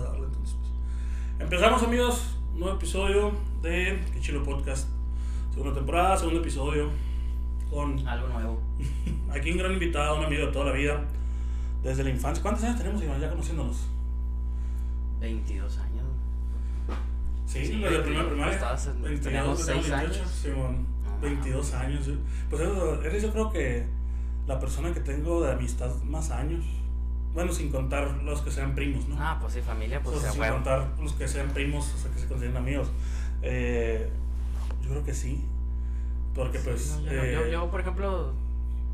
a darle entonces. Pues. Empezamos amigos, nuevo episodio de Kichilo Podcast. Segunda temporada, segundo episodio. Con Algo nuevo. aquí un gran invitado, un amigo de toda la vida. Desde la infancia. ¿Cuántos años tenemos Iván, ya conociéndonos? 22 años. Sí, Sí, desde la primera primaria. en- 22, teníamos teníamos seis 28, años. Simón, No, 22 años. Pues eso, eres yo creo que la persona que tengo de amistad más años. Bueno, sin contar los que sean primos, ¿no? Ah, pues sí, familia, pues O sea, sin huevo. contar los que sean primos, o sea, que se consideren amigos. Eh, yo creo que sí. Porque pues... Sí, no, yo, eh, yo, yo, por ejemplo,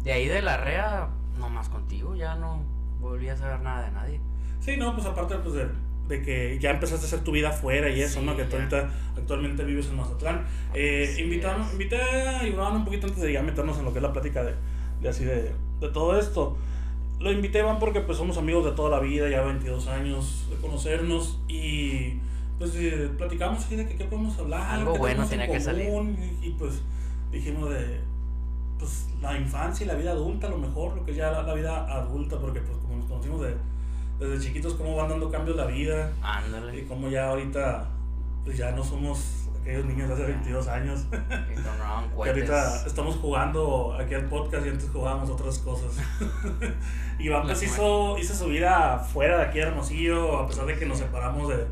de ahí de la REA, nomás contigo, ya no volví a saber nada de nadie. Sí, no, pues aparte pues de, de que ya empezaste a hacer tu vida afuera y eso, Sí, ¿no? Que tú ahorita actualmente vives en Mazatlán. Eh, Así invitamos, invité a Iván un poquito antes de ya meternos en lo que es la plática de, de así de, de todo esto. Lo invité Iván porque pues somos amigos de toda la vida, ya 22 años de conocernos y pues eh, platicamos así de que qué podemos hablar. Algo qué bueno tenía que salir. común, Y, y, pues dijimos de pues la infancia y la vida adulta, a lo mejor, lo que ya la, la vida adulta, porque pues como nos conocimos de, desde chiquitos, cómo van dando cambios la vida y Ándale. cómo ya ahorita pues ya no somos aquellos niños hace 22 años. Que ahorita estamos jugando aquí al podcast y antes jugábamos otras cosas. Iván pues hizo, hizo su vida fuera de aquí de Hermosillo, a pesar de que nos separamos de,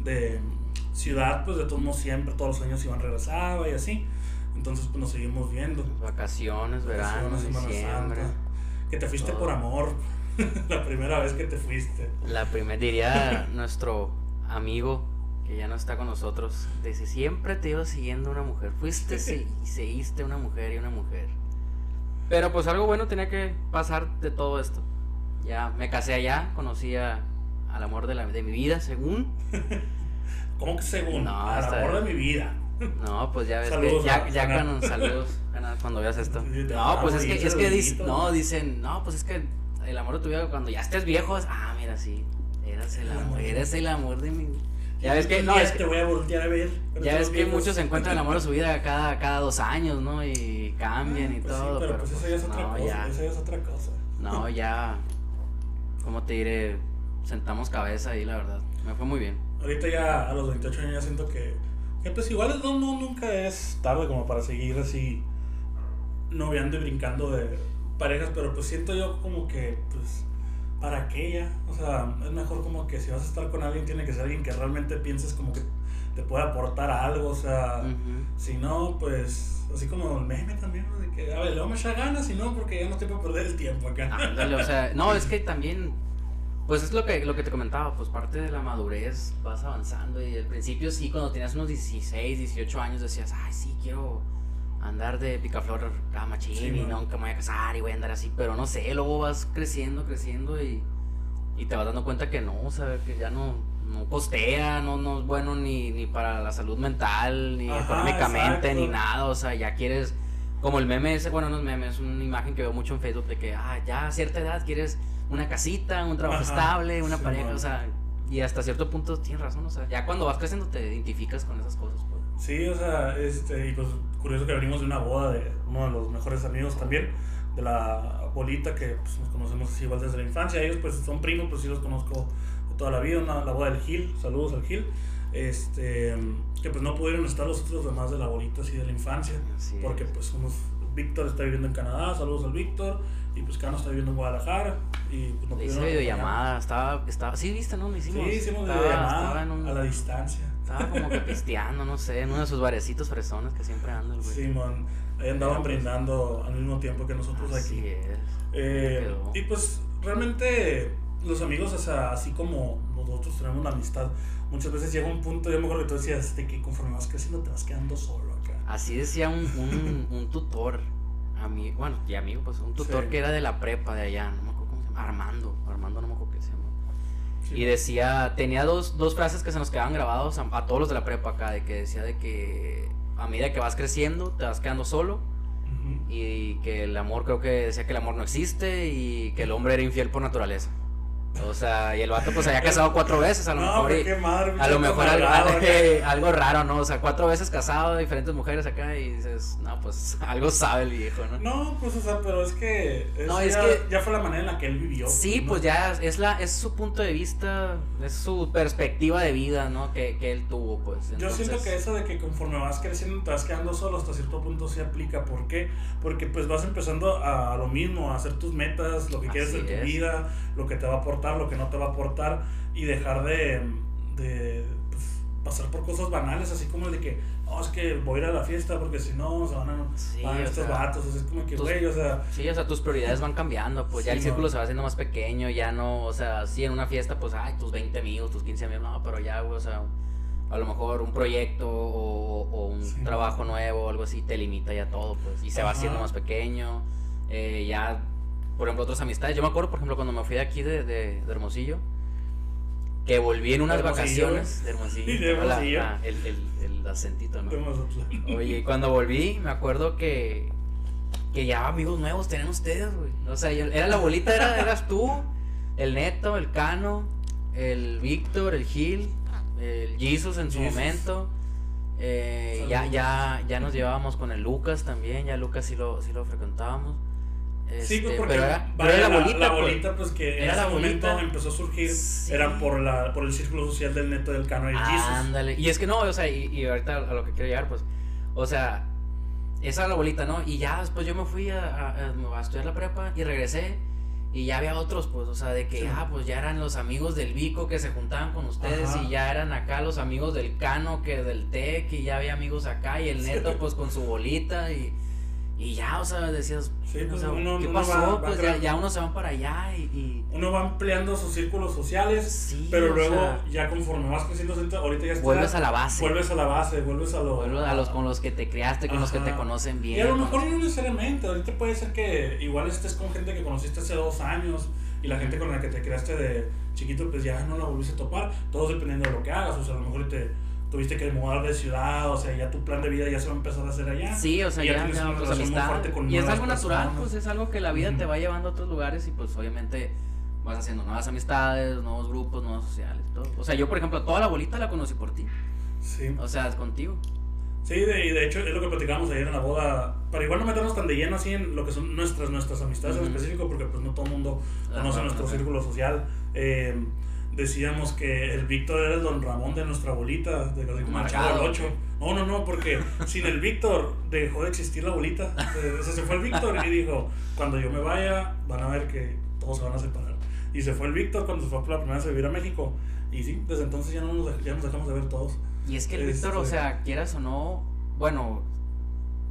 de ciudad, pues de todos modos siempre, todos los años Iván regresaba y así. Entonces pues nos seguimos viendo. Vacaciones, verano, Vacaciones, Semana diciembre. Santa. Que te fuiste Todo. por amor. La primera vez que te fuiste. La primera, diría nuestro amigo que ya no está con nosotros, dice, siempre te iba siguiendo una mujer, fuiste se- y seguiste una mujer y una mujer. Pero pues algo bueno tenía que pasar de todo esto. Ya me casé allá, conocí a- al amor de, la, de mi vida, según. ¿Cómo que según? No, Al está amor de mi vida. No, pues ya ves Saludos que ya, a- ya cuando saludos cuando veas esto. No, pues es que es que no, dicen, no, pues es que el amor de tu vida cuando ya estés viejo, es- ah, mira, sí, eres el El amor, amor. eres el amor de mi Ya ves que no, es que- te voy a voltear a ver. Ya ves que muchos encuentran el amor de su vida cada, cada dos años, ¿no? Y cambian y Pues sí, todo. pero, pues eso ya es otra no, cosa. ya, Eso ya es otra cosa. no, ya, ¿cómo te diré? Sentamos cabeza ahí, la verdad. Me fue muy bien. Ahorita ya a los 28 años ya siento que, que pues igual no, no, nunca es tarde como para seguir así noviando y brincando de parejas, pero pues siento yo como que pues ¿para qué ya? O sea, es mejor como que si vas a estar con alguien tiene que ser alguien que realmente pienses como que te puede aportar algo, o sea, si no, pues así como el meme también, ¿no? de que a ver, le vamos a echar ganas, si no, porque ya no estoy para perder el tiempo acá. Ándale, o sea, no, es que también, pues es lo que, lo que te comentaba, pues parte de la madurez, vas avanzando y al principio sí, cuando tenías unos 16, 18 años decías, ay, sí, quiero andar de picaflor a machín Sí, y nunca me voy a casar y voy a andar así, pero no sé, luego vas creciendo, creciendo y, y te vas dando cuenta que no, o sea, que ya no, no costea, no, no es bueno ni, ni para la salud mental, ni Ajá, económicamente, exacto. ni nada, o sea, ya quieres como el meme ese, bueno, no es meme, es una imagen que veo mucho en Facebook de que, ah, ya a cierta edad quieres una casita, un trabajo Ajá, estable, una sí, pareja, o sea, y hasta cierto punto tienes razón, o sea, ya cuando vas creciendo te identificas con esas cosas, pues. Sí, o sea, este, y pues curioso que venimos de una boda de uno de los mejores amigos también, de la abuelita que pues, nos conocemos así igual desde la infancia. Ellos pues son primos, pues sí los conozco de toda la vida, una, la boda del Gil, saludos al Gil. Este, que pues no pudieron estar los otros demás de la abuelita así de la infancia, Así porque es. pues unos, Víctor está viviendo en Canadá, saludos al Víctor, y pues Cano está viviendo en Guadalajara, y pues no hice videollamada, estaba, estaba, sí, viste, ¿no? Sí, hicimos. hicimos estaba, videollamada estaba en un, a la distancia. Estaba como que pisteando, no sé, en uno de sus barecitos fresones que siempre anda el güey. Simón, ahí andaban pues, brindando al mismo tiempo que nosotros Así aquí. es. Eh, y pues realmente los amigos, o sea, así como nosotros tenemos una amistad, muchas veces llega un punto, yo me acuerdo que tú decías, de que conforme vas creciendo te vas quedando solo acá. Así decía un, un, un tutor, ami- bueno, y amigo, pues un tutor Sí. que era de la prepa de allá, no me acuerdo cómo se llama, Armando, Armando no me acuerdo qué se llama. Sí, Y decía, tenía dos, dos frases que se nos quedaban grabados a, a todos los de la prepa acá, de que decía de que a medida que vas creciendo te vas quedando solo y que el amor, creo que decía que el amor no existe y que el hombre era infiel por naturaleza. O sea, y el vato pues había casado cuatro veces, a lo No, mejor. pero y- qué madre, a lo mejor algo, acá. algo raro, ¿no? O sea, cuatro veces casado, diferentes mujeres acá y dices, no, pues algo sabe el viejo, ¿no? No, pues, o sea, pero es que. No, es ya, que- Ya fue la manera en la que él vivió. Sí, ¿no? pues ya es la es su punto de vista, es su perspectiva de vida, ¿no? Que, que él tuvo, pues. Yo siento que eso de que conforme vas creciendo te vas quedando solo hasta cierto punto sí aplica. ¿Por qué? Porque pues vas empezando a, lo mismo, a hacer tus metas, lo que quieres de Así tu es. vida, lo que te va a aportar, lo que no te va a aportar y dejar de, de pues, pasar por cosas banales, así como el de que, no, es que voy a ir a la fiesta porque si no se van a, Sí, van a estos sea, vatos. O sea, es como que, güey, o sea, Sí, o sea, tus prioridades van cambiando, pues ya el círculo se va haciendo más pequeño, ya no, o sea, sí en una fiesta, pues, ay, tus 20 amigos, tus 15 amigos, no, pero ya, güey, o sea, a lo mejor un proyecto o, o un Sí. trabajo nuevo o algo así te limita ya todo, pues, y se va haciendo más pequeño, eh, ya, por ejemplo, otras amistades, yo me acuerdo, por ejemplo, cuando me fui de aquí de, de, de Hermosillo, que volví en unas vacaciones de Hermosillo, de la- Hermosillo. la- el, el, el acentito, ¿no? de. Oye, y cuando volví, me acuerdo que, que ya amigos nuevos tenían ustedes, güey. O sea, yo- era la bolita, era, eras tú, el Neto, el Cano, el Víctor, el Gil, el Jesus en su Jesus. momento. Eh, ya, ya, ya nos llevábamos con el Lucas también, ya Lucas sí lo, sí lo frecuentábamos. Sí, pues porque pero era, pero vaya, era la la, bolita, la pues. bolita, pues que en Era ese la momento empezó a surgir, Sí. era por, la, por el círculo social del neto del cano y el Jesus. Ándale. Y es que no, o sea, y, y ahorita a lo que quiero llegar, pues, o sea, esa era la bolita, ¿no? Y ya después yo me fui a, a- a- a estudiar la prepa y regresé y ya había otros, pues, o sea, de que, Sí. ah, pues ya eran los amigos del Vico que se juntaban con ustedes Ajá. y ya eran acá los amigos del Cano que del TEC y ya había amigos acá y el Sí. Neto, pues, con su bolita y... Y ya, o sea, decías, Sí, o pues, sea, uno- ¿qué uno pasó? va- va pues ya, uno se va para allá y... y- Uno va ampliando sus círculos sociales, sí, pero luego sea, ya conforme vas creciendo, ahorita ya estás- vuelves a la base. vuelves a la base, vuelves a lo... Vuelves a los con los que te criaste, con los que te conocen bien. Y a lo mejor no necesariamente, ahorita puede ser que igual estés con gente que conociste hace dos años y la gente con la que te creaste de chiquito pues ya no la volviste a topar, todo dependiendo de lo que hagas, o sea, a lo mejor te tuviste que mudar de ciudad, o sea, ya tu plan de vida ya se va a empezar a hacer allá. Sí, o sea, Y ya ya, tienes ya, una pues, relación muy amistad. fuerte con Y es algo natural, personas. pues es algo que la vida te va llevando a otros lugares y pues obviamente vas haciendo nuevas amistades, nuevos grupos, nuevos sociales, todo. O sea, yo por ejemplo, toda la bolita la conocí por ti. Sí. O sea, contigo. Sí, de, y de hecho es lo que platicamos ayer en la boda, para igual no meternos tan de lleno así en lo que son nuestras, nuestras amistades en específico, porque pues no todo el mundo conoce Ajá, nuestro ajá. círculo social. Eh, decíamos que el Víctor era el don Ramón de nuestra bolita, de chavo Marcado. del 8. No, no, no, porque sin el Víctor dejó de existir la bolita. Eh, O sea, se fue el Víctor y dijo, cuando yo me vaya, van a ver que todos se van a separar. Y se fue el Víctor cuando se fue por la primera vez a vivir a México. Y sí, desde entonces ya, no nos, ya nos dejamos de ver todos. Y es que el Víctor, o Este- sea, quieras o no, bueno,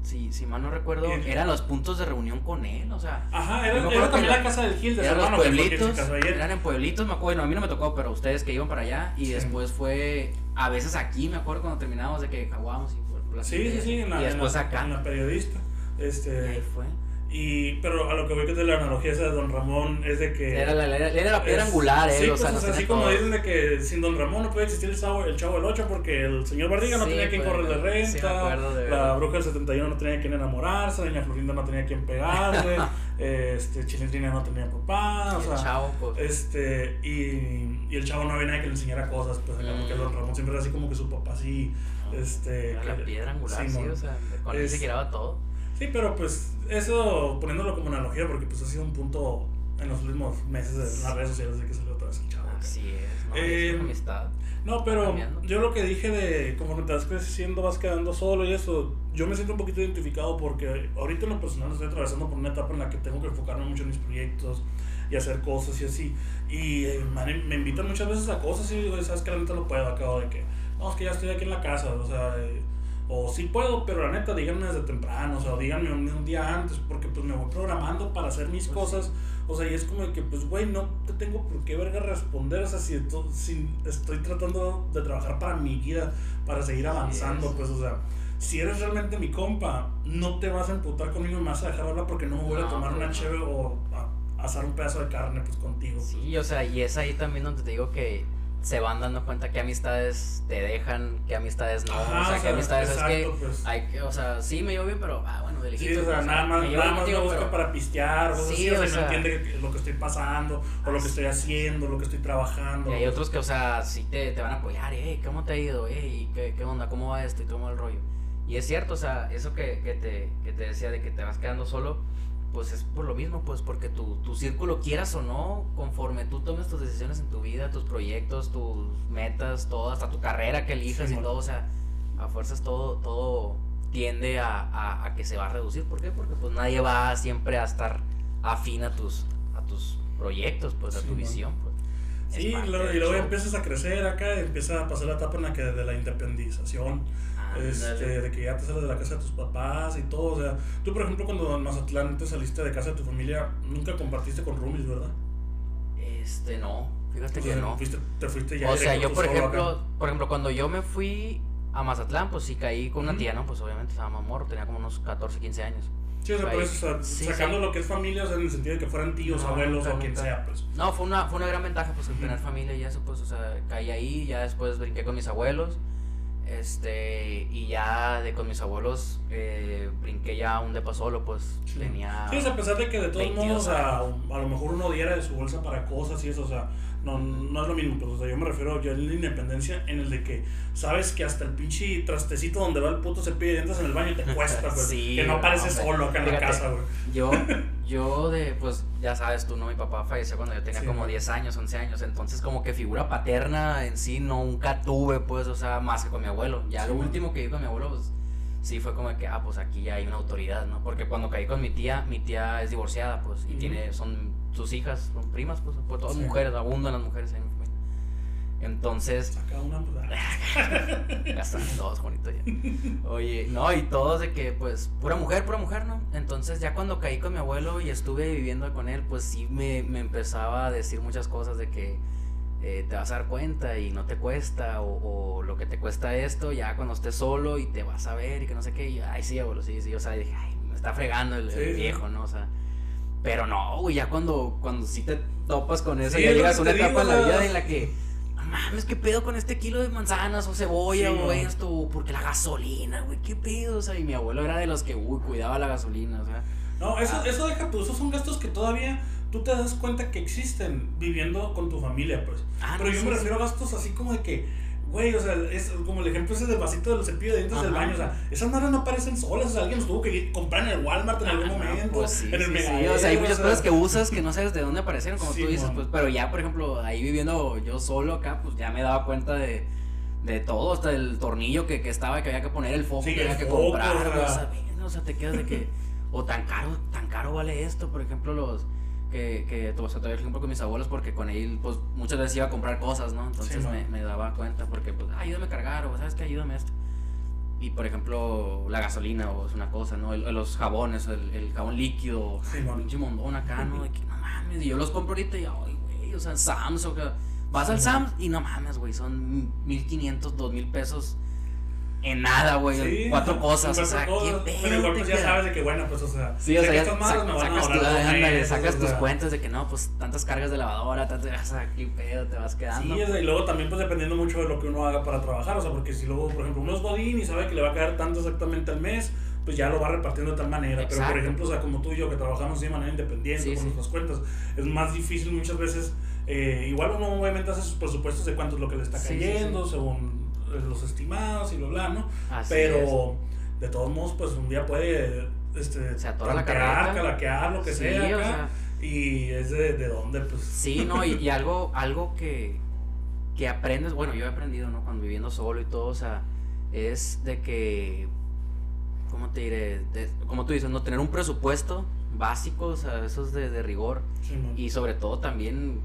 si, si mal no recuerdo, Bien. eran los puntos de reunión con él, o sea. Ajá, era, me era acuerdo también la casa del Gil de Eran los pueblitos, eran en pueblitos, me acuerdo, bueno, a mí no me tocó, pero ustedes que iban para allá y Sí. después fue, a veces aquí, me acuerdo cuando terminábamos de que jaguábamos y por la Sí, sí, sí, en la, y después en la- acá. en la periodista. Y Este, ahí fue. Y, pero a lo que voy que de la analogía esa de Don Ramón es de que... Era la, era, era la piedra es- angular, eh, sí, o sea, pues, así como dicen de que sin Don Ramón no puede existir el chavo, el chavo del 8 porque el señor Barriga no tenía quien pues, correr de renta, la bruja del 71 no tenía quien enamorarse, Doña Florinda no tenía quien pegarle, este, Chilindrina no tenía papá, o el sea... chavo, pues. Este, y, y el chavo no había nadie que le enseñara cosas, pues Mm. porque Don Ramón siempre era así como que su papá sí, este... Era la piedra angular, sí, o sea, con él se giraba todo. Sí, pero pues eso poniéndolo como analogía, porque pues ha sido un punto en los últimos meses en las redes sociales de que salió otra vez el chavo. Así es, ¿no? Eh, es amistad. No, pero cambiando. yo lo que dije de como te vas creciendo, vas quedando solo y eso, yo me siento un poquito identificado porque ahorita en lo personal estoy atravesando por una etapa en la que tengo que enfocarme mucho en mis proyectos y hacer cosas y así. Y eh, man, me invitan muchas veces a cosas y digo, sabes que la neta no puedo, acabo de que, no, es que ya estoy aquí en la casa, o sea, eh, o sí puedo, pero la neta díganme desde temprano, o sea, díganme un, un día antes, porque pues me voy programando para hacer mis Pues cosas. O sea, y es como de que, pues, güey, no te tengo por qué verga responder. O sea, si, esto- si estoy tratando de trabajar para mi vida, para seguir avanzando, es. pues, o sea, si eres realmente mi compa, no te vas a emputar conmigo y me vas a dejar hablar porque no me voy a tomar una pues, no. cheve o a, a asar un pedazo de carne, pues, contigo. Sí, o sea, y es ahí también donde te digo que, se van dando cuenta qué amistades te dejan, qué amistades no, Ajá, o sea, qué amistades es que pues. hay que, o sea, sí me llevo bien, pero ah, bueno, de Sí, o sea, nada más, nada más contigo, me busca pero- para pistear, o Sí, sí, o o sea, sea- no entiende lo que estoy pasando, o lo que estoy haciendo, lo que estoy trabajando. Y hay otros que, o sea, sí te, te van a apoyar, hey, ¿cómo te ha ido? Hey, ¿qué, ¿qué onda? ¿Cómo va esto? Y todo el rollo. Y es cierto, o sea, eso que, que, te, que te decía de que te vas quedando solo, pues es por lo mismo, pues porque tu, tu círculo, quieras o no, conforme tú tomes tus decisiones en tu vida, tus proyectos, tus metas, todo, hasta tu carrera que elijas Sí, y todo, o sea, a fuerzas todo, todo tiende a, a, a que se va a reducir. ¿Por qué? Porque pues nadie va siempre a estar afín a tus, a tus proyectos, pues a tu man. visión, pues. Es Sí, y parte luego, del y luego show. empiezas a crecer acá, empieza a pasar la etapa en la que de la independización, este, de que ya te sales de la casa de tus papás y todo. O sea, tú, por ejemplo, cuando en Mazatlán te saliste de casa de tu familia, nunca compartiste con roomies, ¿verdad? Este, no, fíjate O que sea, no. fuiste- te fuiste ya O sea, yo por ejemplo, acá. por ejemplo, cuando yo me fui a Mazatlán, pues sí caí con una tía, ¿no? Pues obviamente estaba más morro, tenía como unos 14, 15 años. Sí, o sea, eso, o sea, Sí, sacando sí. lo que es familia, o sea, en el sentido de que fueran tíos, No, abuelos o quien sea, pues. No, fue una, fue una gran ventaja, pues, el tener familia y eso, pues, o sea, caí ahí, ya después brinqué con mis abuelos, este, y ya de con mis abuelos eh, brinqué ya un depa solo, pues, Sí. tenía... Sí, a pesar de que de todos 22 modos a, a lo mejor uno diera de su bolsa para cosas y eso, o sea, no, no es lo mismo, pues, o sea, yo me refiero yo en la independencia en el de que sabes que hasta el pinche trastecito donde va el puto cepillo de dientes en el baño te cuesta, pues, Sí, que no apareces hombre. solo acá en la casa, güey. Yo, yo de, pues, ya sabes tú, ¿no? Mi papá falleció cuando yo tenía Sí, como ¿no? 10 años, 11 años, entonces como que figura paterna en sí nunca tuve, pues, o sea, más que con mi abuelo. Ya Sí, lo último que vi con mi abuelo, pues, sí fue como que, ah, pues aquí ya hay una autoridad, ¿no? Porque cuando caí con mi tía, mi tía es divorciada, pues, y tiene, son sus hijas, son primas, pues, pues todas Sí. mujeres, abundan las mujeres en mi familia. Entonces, Saca una, ya están todos bonitos ya. Oye, no, y todos de que, pues, pura mujer, pura mujer, ¿no? Entonces, ya cuando caí con mi abuelo y estuve viviendo con él, pues sí me, me empezaba a decir muchas cosas de que eh, te vas a dar cuenta y no te cuesta, o, o lo que te cuesta esto, ya cuando estés solo y te vas a ver y que no sé qué, y ay, sí, abuelo, sí, sí, o sea, dije, ay, me está fregando el, Sí, viejo, ¿no? O sea. Pero no, güey, ya cuando, cuando sí te topas con eso, Sí, ya llegas a una etapa digo, en la vida en la que, mames, ¿qué pedo con este kilo de manzanas o cebolla Sí, o esto? Porque la gasolina, güey, ¿qué pedo? O sea, y mi abuelo era de los que, uy, cuidaba la gasolina, o sea. No, eso, Ah. eso deja, pues, esos son gastos que todavía tú te das cuenta que existen viviendo con tu familia, pues. Ah, Pero no, yo me refiero a gastos así como de que, güey, o sea, es como el ejemplo ese del vasito del cepillo de dientes del baño, o sea, esas madres no aparecen solas, o sea, alguien los tuvo que comprar en el Walmart en algún Ah, momento, pues sí, en el sí, sí, O sea, hay muchas sea, cosas que usas que no sabes de dónde aparecieron, como tú dices, pues, pero ya, por ejemplo, ahí viviendo yo solo acá, pues ya me daba cuenta de, de todo, hasta el tornillo que, que estaba, que había que poner el foco, que había que comprar, o sea. o sea, bien, o sea, te quedas de que, o tan caro, tan caro vale esto, por ejemplo, los, que, que o sea, el ejemplo con mis abuelos, porque con él, pues, muchas veces iba a comprar cosas, ¿no? Entonces Sí, me, daba cuenta, porque, pues, "Ah, ayúdame a cargar, o sabes que ayúdame a esto. Y por ejemplo, la gasolina o es una cosa, ¿no? El- los jabones, el, el jabón líquido, Sí, man. pinche mondón acá, ¿no? De que no mames, y yo los compro ahorita y, ay, güey, o sea, Sam's, o vas al Sam's y no mames, güey, son 1500, 2000 pesos en nada, güey, Sí, cuatro cosas, o sea, cosas, qué pedo. Pero igual pues ya queda? sabes de que bueno, pues o sea, Sí, o sea, ya sacas, tu- ándale, sacas o tus cuentas de que no, pues tantas cargas de lavadora, tantas, o sea, qué pedo te vas quedando. Sí, o sea, y luego también pues dependiendo mucho de lo que uno haga para trabajar, o sea, porque si luego, por ejemplo, uno es godín y sabe que le va a caer tanto exactamente al mes, pues ya lo va repartiendo de tal manera, pero por ejemplo, o sea, como tú y yo que trabajamos de manera independiente Sí, con nuestras cuentas, es más difícil muchas veces, eh, igual uno obviamente hace sus presupuestos de cuánto es lo que le está cayendo, según los estimados y lo bla, ¿no? Así pero de todos modos, pues un día puede... Este, Se atora la tantear, carreta. calaquear, lo que Sí, sea, o acá, sea. y es de, de dónde, pues... Sí, no, y, y algo, algo que, que aprendes, bueno, yo he aprendido, ¿no? Cuando viviendo solo y todo, o sea, es de que, ¿cómo te diré? De- como tú dices, no tener un presupuesto básico, o sea, eso es de, de rigor, Sí, y sobre todo también,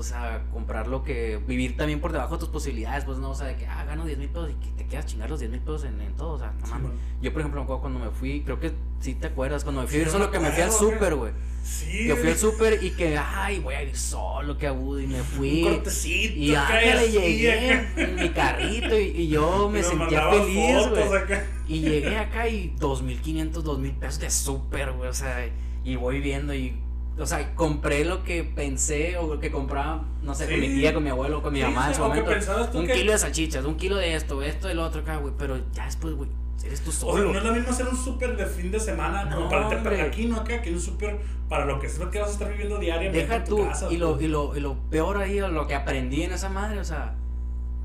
o sea, comprar lo que, vivir también por debajo de tus posibilidades, pues no, o sea, de que, ah, gano 10 mil pesos y que te quedas chingar los 10 mil pesos en, en todo, o sea, no mames. Yo, por ejemplo, me acuerdo cuando me fui, creo que sí te acuerdas, cuando me fui a vivir solo, que me fui al súper, güey. Sí, Que fui al súper y que, ay, voy a ir solo, que agudo, y me fui. Un cortecito. Y ándale, así, llegué acá. en mi carrito y, y yo me sentía feliz, güey. Y llegué acá y 2.500, 2.000 pesos de súper, güey, o sea, y voy viendo y o sea, compré lo que pensé o lo que compraba, no sé, con mi tía, con mi abuelo, con mi mamá en su momento. Un kilo de salchichas, un kilo de esto, esto, del otro, acá, güey. Pero ya después, güey, eres tú solo. O sea, no es lo mismo hacer un súper de fin de semana no, como para, para aquí, no acá, que un súper para lo que es lo que vas a estar viviendo diariamente. Deja tú, y, lo, y, lo, y lo peor ahí, lo que aprendí en esa madre, o sea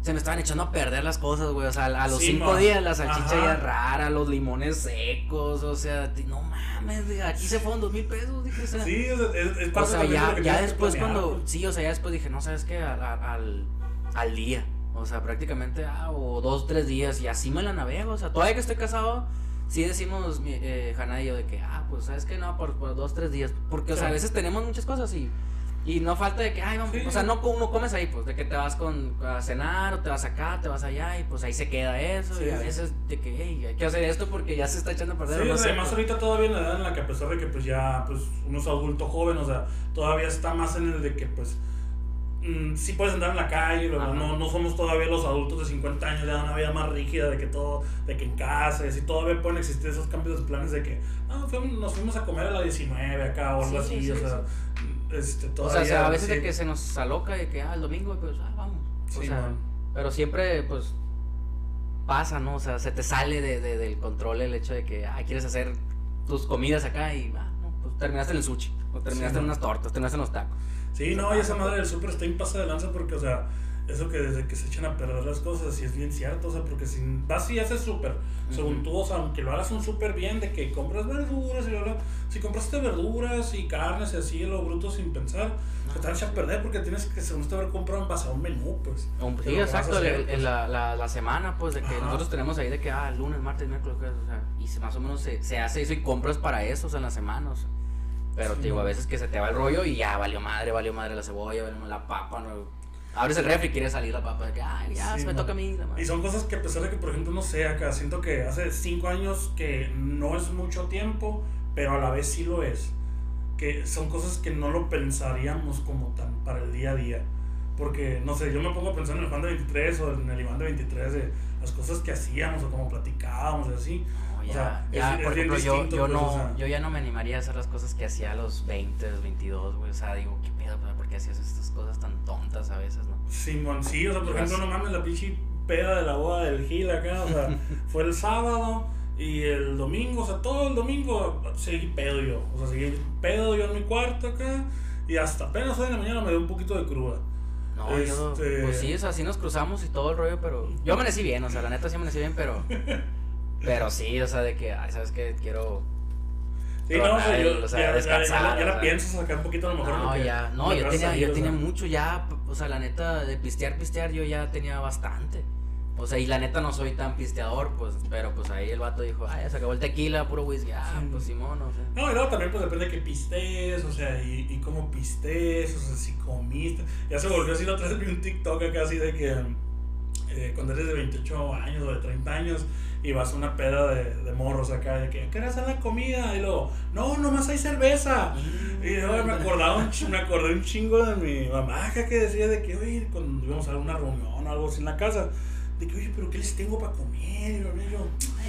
se me estaban echando a perder las cosas, güey. O sea, a los cinco días la salchicha ya rara, los limones secos, o sea, no mames, aquí se fueron dos mil pesos, dije, o sea. Sí, es, es, O sea, ya, ya después cuando, sí, o sea, ya después dije, no, ¿sabes qué? Al, al, al día, o sea, prácticamente, ah, o dos, tres días, y así me la navego, o sea, todavía que estoy casado, sí decimos, eh, Hanna y yo, de que, ah, pues, ¿sabes qué? No, por, por dos, tres días, porque, o sea, a veces tenemos muchas cosas y y no falta de que, ay, vamos, o sea, no, no comes ahí, pues, de que te vas con, a cenar o te vas acá, te vas allá y pues ahí se queda eso. y a veces de que, hey, hay que hacer esto porque ya se está echando a perder. Sí, además ahorita todavía en la edad en la que a pesar de que pues ya, pues, uno es adulto joven, o sea, todavía está más en el de que, pues, mm, sí puedes andar en la calle, no, no somos todavía los adultos de 50 años, ya una vida más rígida de que todo, de que en casa, y así. Todavía pueden existir esos cambios de planes de que, no, nos fuimos a comer a la 19 acá o algo así, o sea este, o sea, a veces de que se nos aloca de que, ah, el domingo, pues, ah, vamos. O sea, pero siempre, pues, pasa, ¿no? O sea, se te sale de, de, del control el hecho de que, ah, quieres hacer tus comidas acá y, ah, no, pues terminaste en el sushi, o terminaste en unas tortas, terminaste en los tacos. Sí, no, y esa madre del súper está en pasa de lanza porque, o sea, eso que desde que se echan a perder las cosas, y es bien cierto, o sea, porque si vas y haces súper, según tú, o sea, aunque lo hagas un súper bien, de que compras verduras y lo, si compraste verduras y carnes y así, lo bruto sin pensar, se te echa a perder porque tienes que, según te haber comprado base a un menú, pues. Sí, exacto, en la, la, la, semana, pues, de que nosotros tenemos ahí de que, ah, lunes, martes, miércoles, o sea, y más o menos se, se hace eso y compras para eso, o sea, en la semana, o sea. Pero te digo, a veces que se te va el rollo y ya valió madre, valió madre la cebolla, valió la papa, no abres el refri y quiere salir la papa. Que, ay, ya, se me toca a mí. Y son cosas que a pesar de que, por ejemplo, no sé, acá siento que hace cinco años que no es mucho tiempo, pero a la vez sí lo es. Que son cosas que no lo pensaríamos como tan para el día a día. Porque, no sé, yo me pongo a pensar en el Juan de 23 o en el Iván de 23 de las cosas que hacíamos o como platicábamos y así. ya, o sea, ya, por ejemplo, yo, yo, pues, no, yo ya no me animaría a hacer las cosas que hacía a los 20, 22, güey. O sea, digo, ¿qué pedo? ¿Por qué hacías estas cosas tan tontas a veces, no? Simón, sí, o sea, por ejemplo, no mames la pinche peda de la boda del Gil acá, o sea, fue el sábado y el domingo, o sea, todo el domingo seguí pedo yo, o sea, seguí pedo yo en mi cuarto acá y hasta apenas hoy en la mañana me dio un poquito de cruda. No, yo, este, pues sí, o sea, sí nos cruzamos y todo el rollo, pero yo amanecí bien, o sea, la neta sí amanecí bien, pero, pero sí, o sea, de que, ay, ¿sabes qué? Quiero Sí, no, yo, ya, descansar, ya, la pienso sacar un poquito a lo mejor. No, ya, no, yo tenía, yo tenía mucho ya, o sea, la neta, de pistear, pistear, yo ya tenía bastante. O sea, y la neta no soy tan pisteador, pues, pero pues ahí el vato dijo, ay, se acabó el tequila, puro whisky, ah, pues Simón, o sea. No, y luego también pues depende de que pistes, o sea, y, y cómo pistes, o sea, si comiste. Ya se volvió así la otra vez un TikTok acá así de que eh, cuando eres de 28 años o de 30 años, y vas a una peda de, de morros acá, de que, ¿qué hacer la comida? Y luego, no, nomás hay cerveza. y luego me acordaba un, me acordé un chingo de mi mamá que decía de que, oye, cuando íbamos a una reunión o algo así en la casa, de que, oye, pero ¿qué les tengo para comer? Y yo,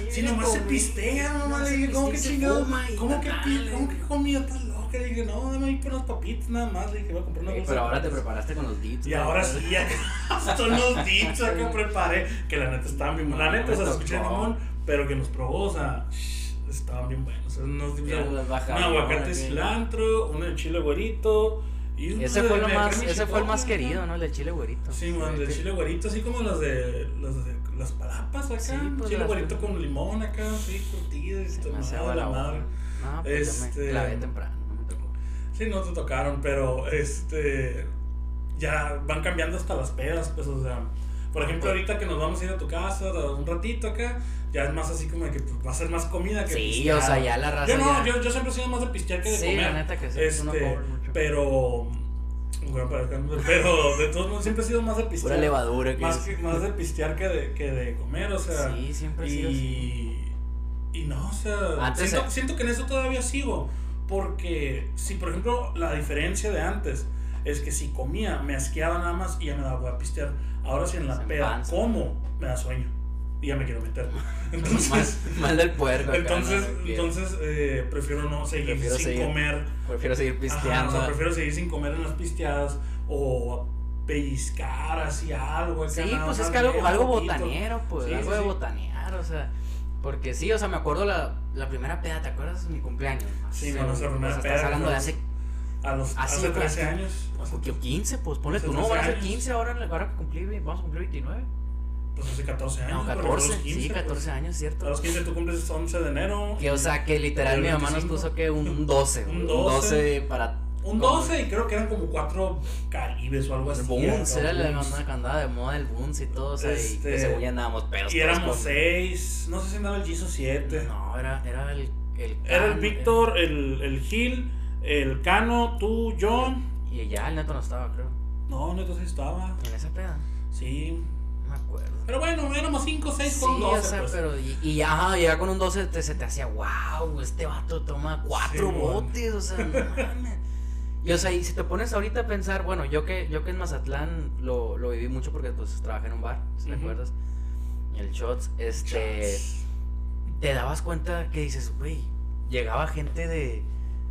si nomás se pistea, mamá, le dije, ¿cómo que chingado? ¿Cómo que, ¿Cómo que comida tan loca? Le dije, no, dame ahí con los papitos nada más. Le dije, voy a comprar una cosa. Pero ahora te preparaste con los dips. Y ahora sí, ya son los dips que preparé, que la neta estaban bien La neta, o sea, se escuché limón, pero que nos probó, o sea, estaban bien buenos. Unos dips, un aguacate cilantro, uno de chile güerito ese fue, lo más, ese fue el más querido, ¿no? El del chile güerito. Sí, man, el del chile güerito, así como los de, los de las palapas acá. Sí, pues chile güerito con limón acá, sí, curtido y tomado la madre. No, pues este, la temprano. Sí, no te tocaron, pero este. Ya van cambiando hasta las pedas, pues, o sea. Por ejemplo, ahorita que nos vamos a ir a tu casa un ratito acá, ya es más así como de que pues, va a ser más comida que Sí, o sea, ya la raza. Yo no, yo, yo, siempre he sido más de pistear que de sí, comer. Sí, la neta que sí. Este, pero. Bueno, pero de todos modos siempre he sido más de pistear. Pura levadura. Que más, que, más de pistear que de, que de comer, o sea. Sí, siempre he sido y, Y no, o sea. siento, siento que en eso todavía sigo. Porque si, por ejemplo, la diferencia de antes es que si comía, me asqueaba nada más y ya me daba a pistear. Ahora si en la peda como, me da sueño. y ya me quiero meter. Entonces, mal, del puerco. Entonces, entonces eh, prefiero no seguir sin comer. Prefiero seguir pisteando. o sea, prefiero seguir sin comer en las pisteadas o pellizcar así algo. Sí, pues es que algo, algo botanero, pues, algo de botanear, o sea. Porque sí, o sea, me acuerdo la, la primera peda, ¿te acuerdas? Mi cumpleaños. Sí, no, nuestra primera peda. Estás hablando de hace. A los, hace, 13 años. Hace 15, pues ponle tú. No, van a ser 15 ahora, ahora que cumplí, vamos a cumplir 29. Pues hace 14 años. No, 14, 15, sí, 14 pues. años, cierto. A los 15 tú cumples 11 de enero. Que, o sea, que literal mi mamá nos puso que un 12. un 12. Un 12 para un 12 y creo que eran como cuatro caribes o algo así. Boons, era la que andaba de moda el Boons y todo, o sea, y que según ya andábamos pedos. Y éramos 6, no sé si andaba el Giso 7. No, era, era el, el Era el Víctor, el, el Gil, el Cano, tú, John. Y ya el Neto no estaba, creo. No, Neto sí estaba. ¿En esa peda? Sí. No me acuerdo. Pero bueno, éramos 5, 6 con 12. O sea, pues. pero y, y ajá, ya con un 12 te, se te hacía, wow, este vato toma 4 botes, o sea, no mames. Y o sea, y si te pones ahorita a pensar, bueno, yo que, yo que en Mazatlán lo, lo viví mucho porque pues trabajé en un bar, si te acuerdas. El Shots, este. Te dabas cuenta que dices, güey, llegaba gente de.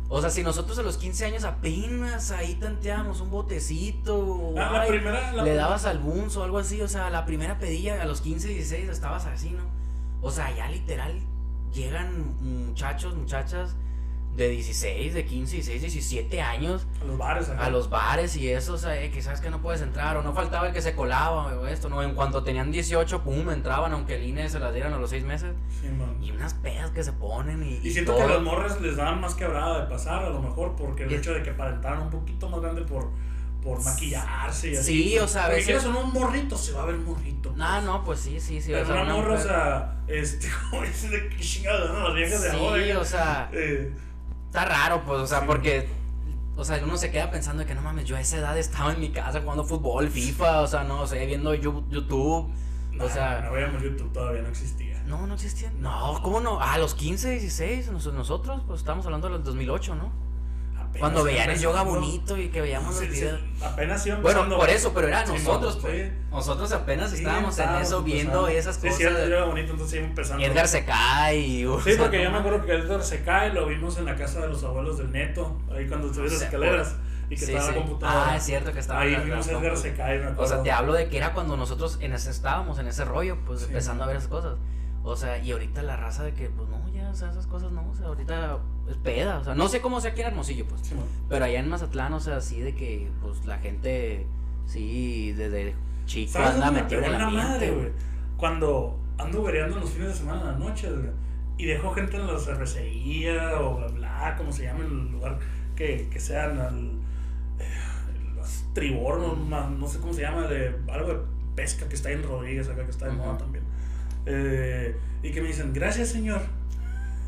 O sea, si nosotros a los 15 años apenas ahí tanteábamos un botecito, ah, la primera, le dabas al o algo así, o sea, la primera pedilla a los 15, 16 estabas así, ¿no? O sea, ya literal llegan muchachos, muchachas de 16, de 15, 16, 17 años. A los bares, A los bares y eso, o sea, que sabes que no puedes entrar, o no faltaba el que se colaba, o esto, ¿no? En cuanto tenían 18, pum, entraban, aunque el INE se las dieran a los 6 meses. Sí, man. Y unas pedas que se ponen y. Y, siento que a los morres les daban más quebrada de pasar, a lo mejor, porque el hecho de que aparentaran un poquito más grande por por maquillarse y así. Sí, o sea, a veces. son un morrito, se va a ver morrito. No, pues. no, pues sí, sí, sí. Pero o sea, una morra, o sea, este, como dice de que chingada, ¿no? Las viejas de ahora. Sí, o sea. Eh, está raro, pues, o sea, porque. O sea, uno se queda pensando que no mames, yo a esa edad estaba en mi casa jugando fútbol, FIFA, o sea, no sé, viendo YouTube. o sea. No veíamos YouTube, todavía no existía. No, no existía. No, ¿cómo no? A los 15, 16, nosotros, pues estamos hablando del 2008, ¿no? Cuando veían el yoga bonito y que veíamos los videos. apenas iban Bueno, por eso, pero era nosotros, pues. Nosotros apenas estábamos en eso, viendo esas cosas. Sí, el yoga bonito, entonces iba empezando. Y Edgar se cae. Y, sí, porque yo me acuerdo que Edgar se cae, lo vimos en la casa de los abuelos del Neto, ahí cuando subí las escaleras. Y que estaba la computadora. Ah, es cierto que estaba. Ahí vimos Edgar se cae. O sea, te hablo de que era cuando nosotros en ese, estábamos en ese rollo, pues empezando a ver esas cosas. O sea, y ahorita la raza de que, pues no, ya, o sea, esas cosas no, o sea, ahorita es peda, o sea, no sé cómo sea aquí en Hermosillo, pues. pero allá en Mazatlán, o sea, sí de que, pues la gente, sí, desde chico anda metido en la madre, güey. Cuando ando vereando los fines de semana, en la noche, y dejo gente en la cervecería o bla, bla, como se llama el lugar que, que sean, el, los tribor, no, no, sé cómo se llama, de algo de pesca que está en Rodríguez acá, que está de moda también eh, y que me dicen, gracias señor.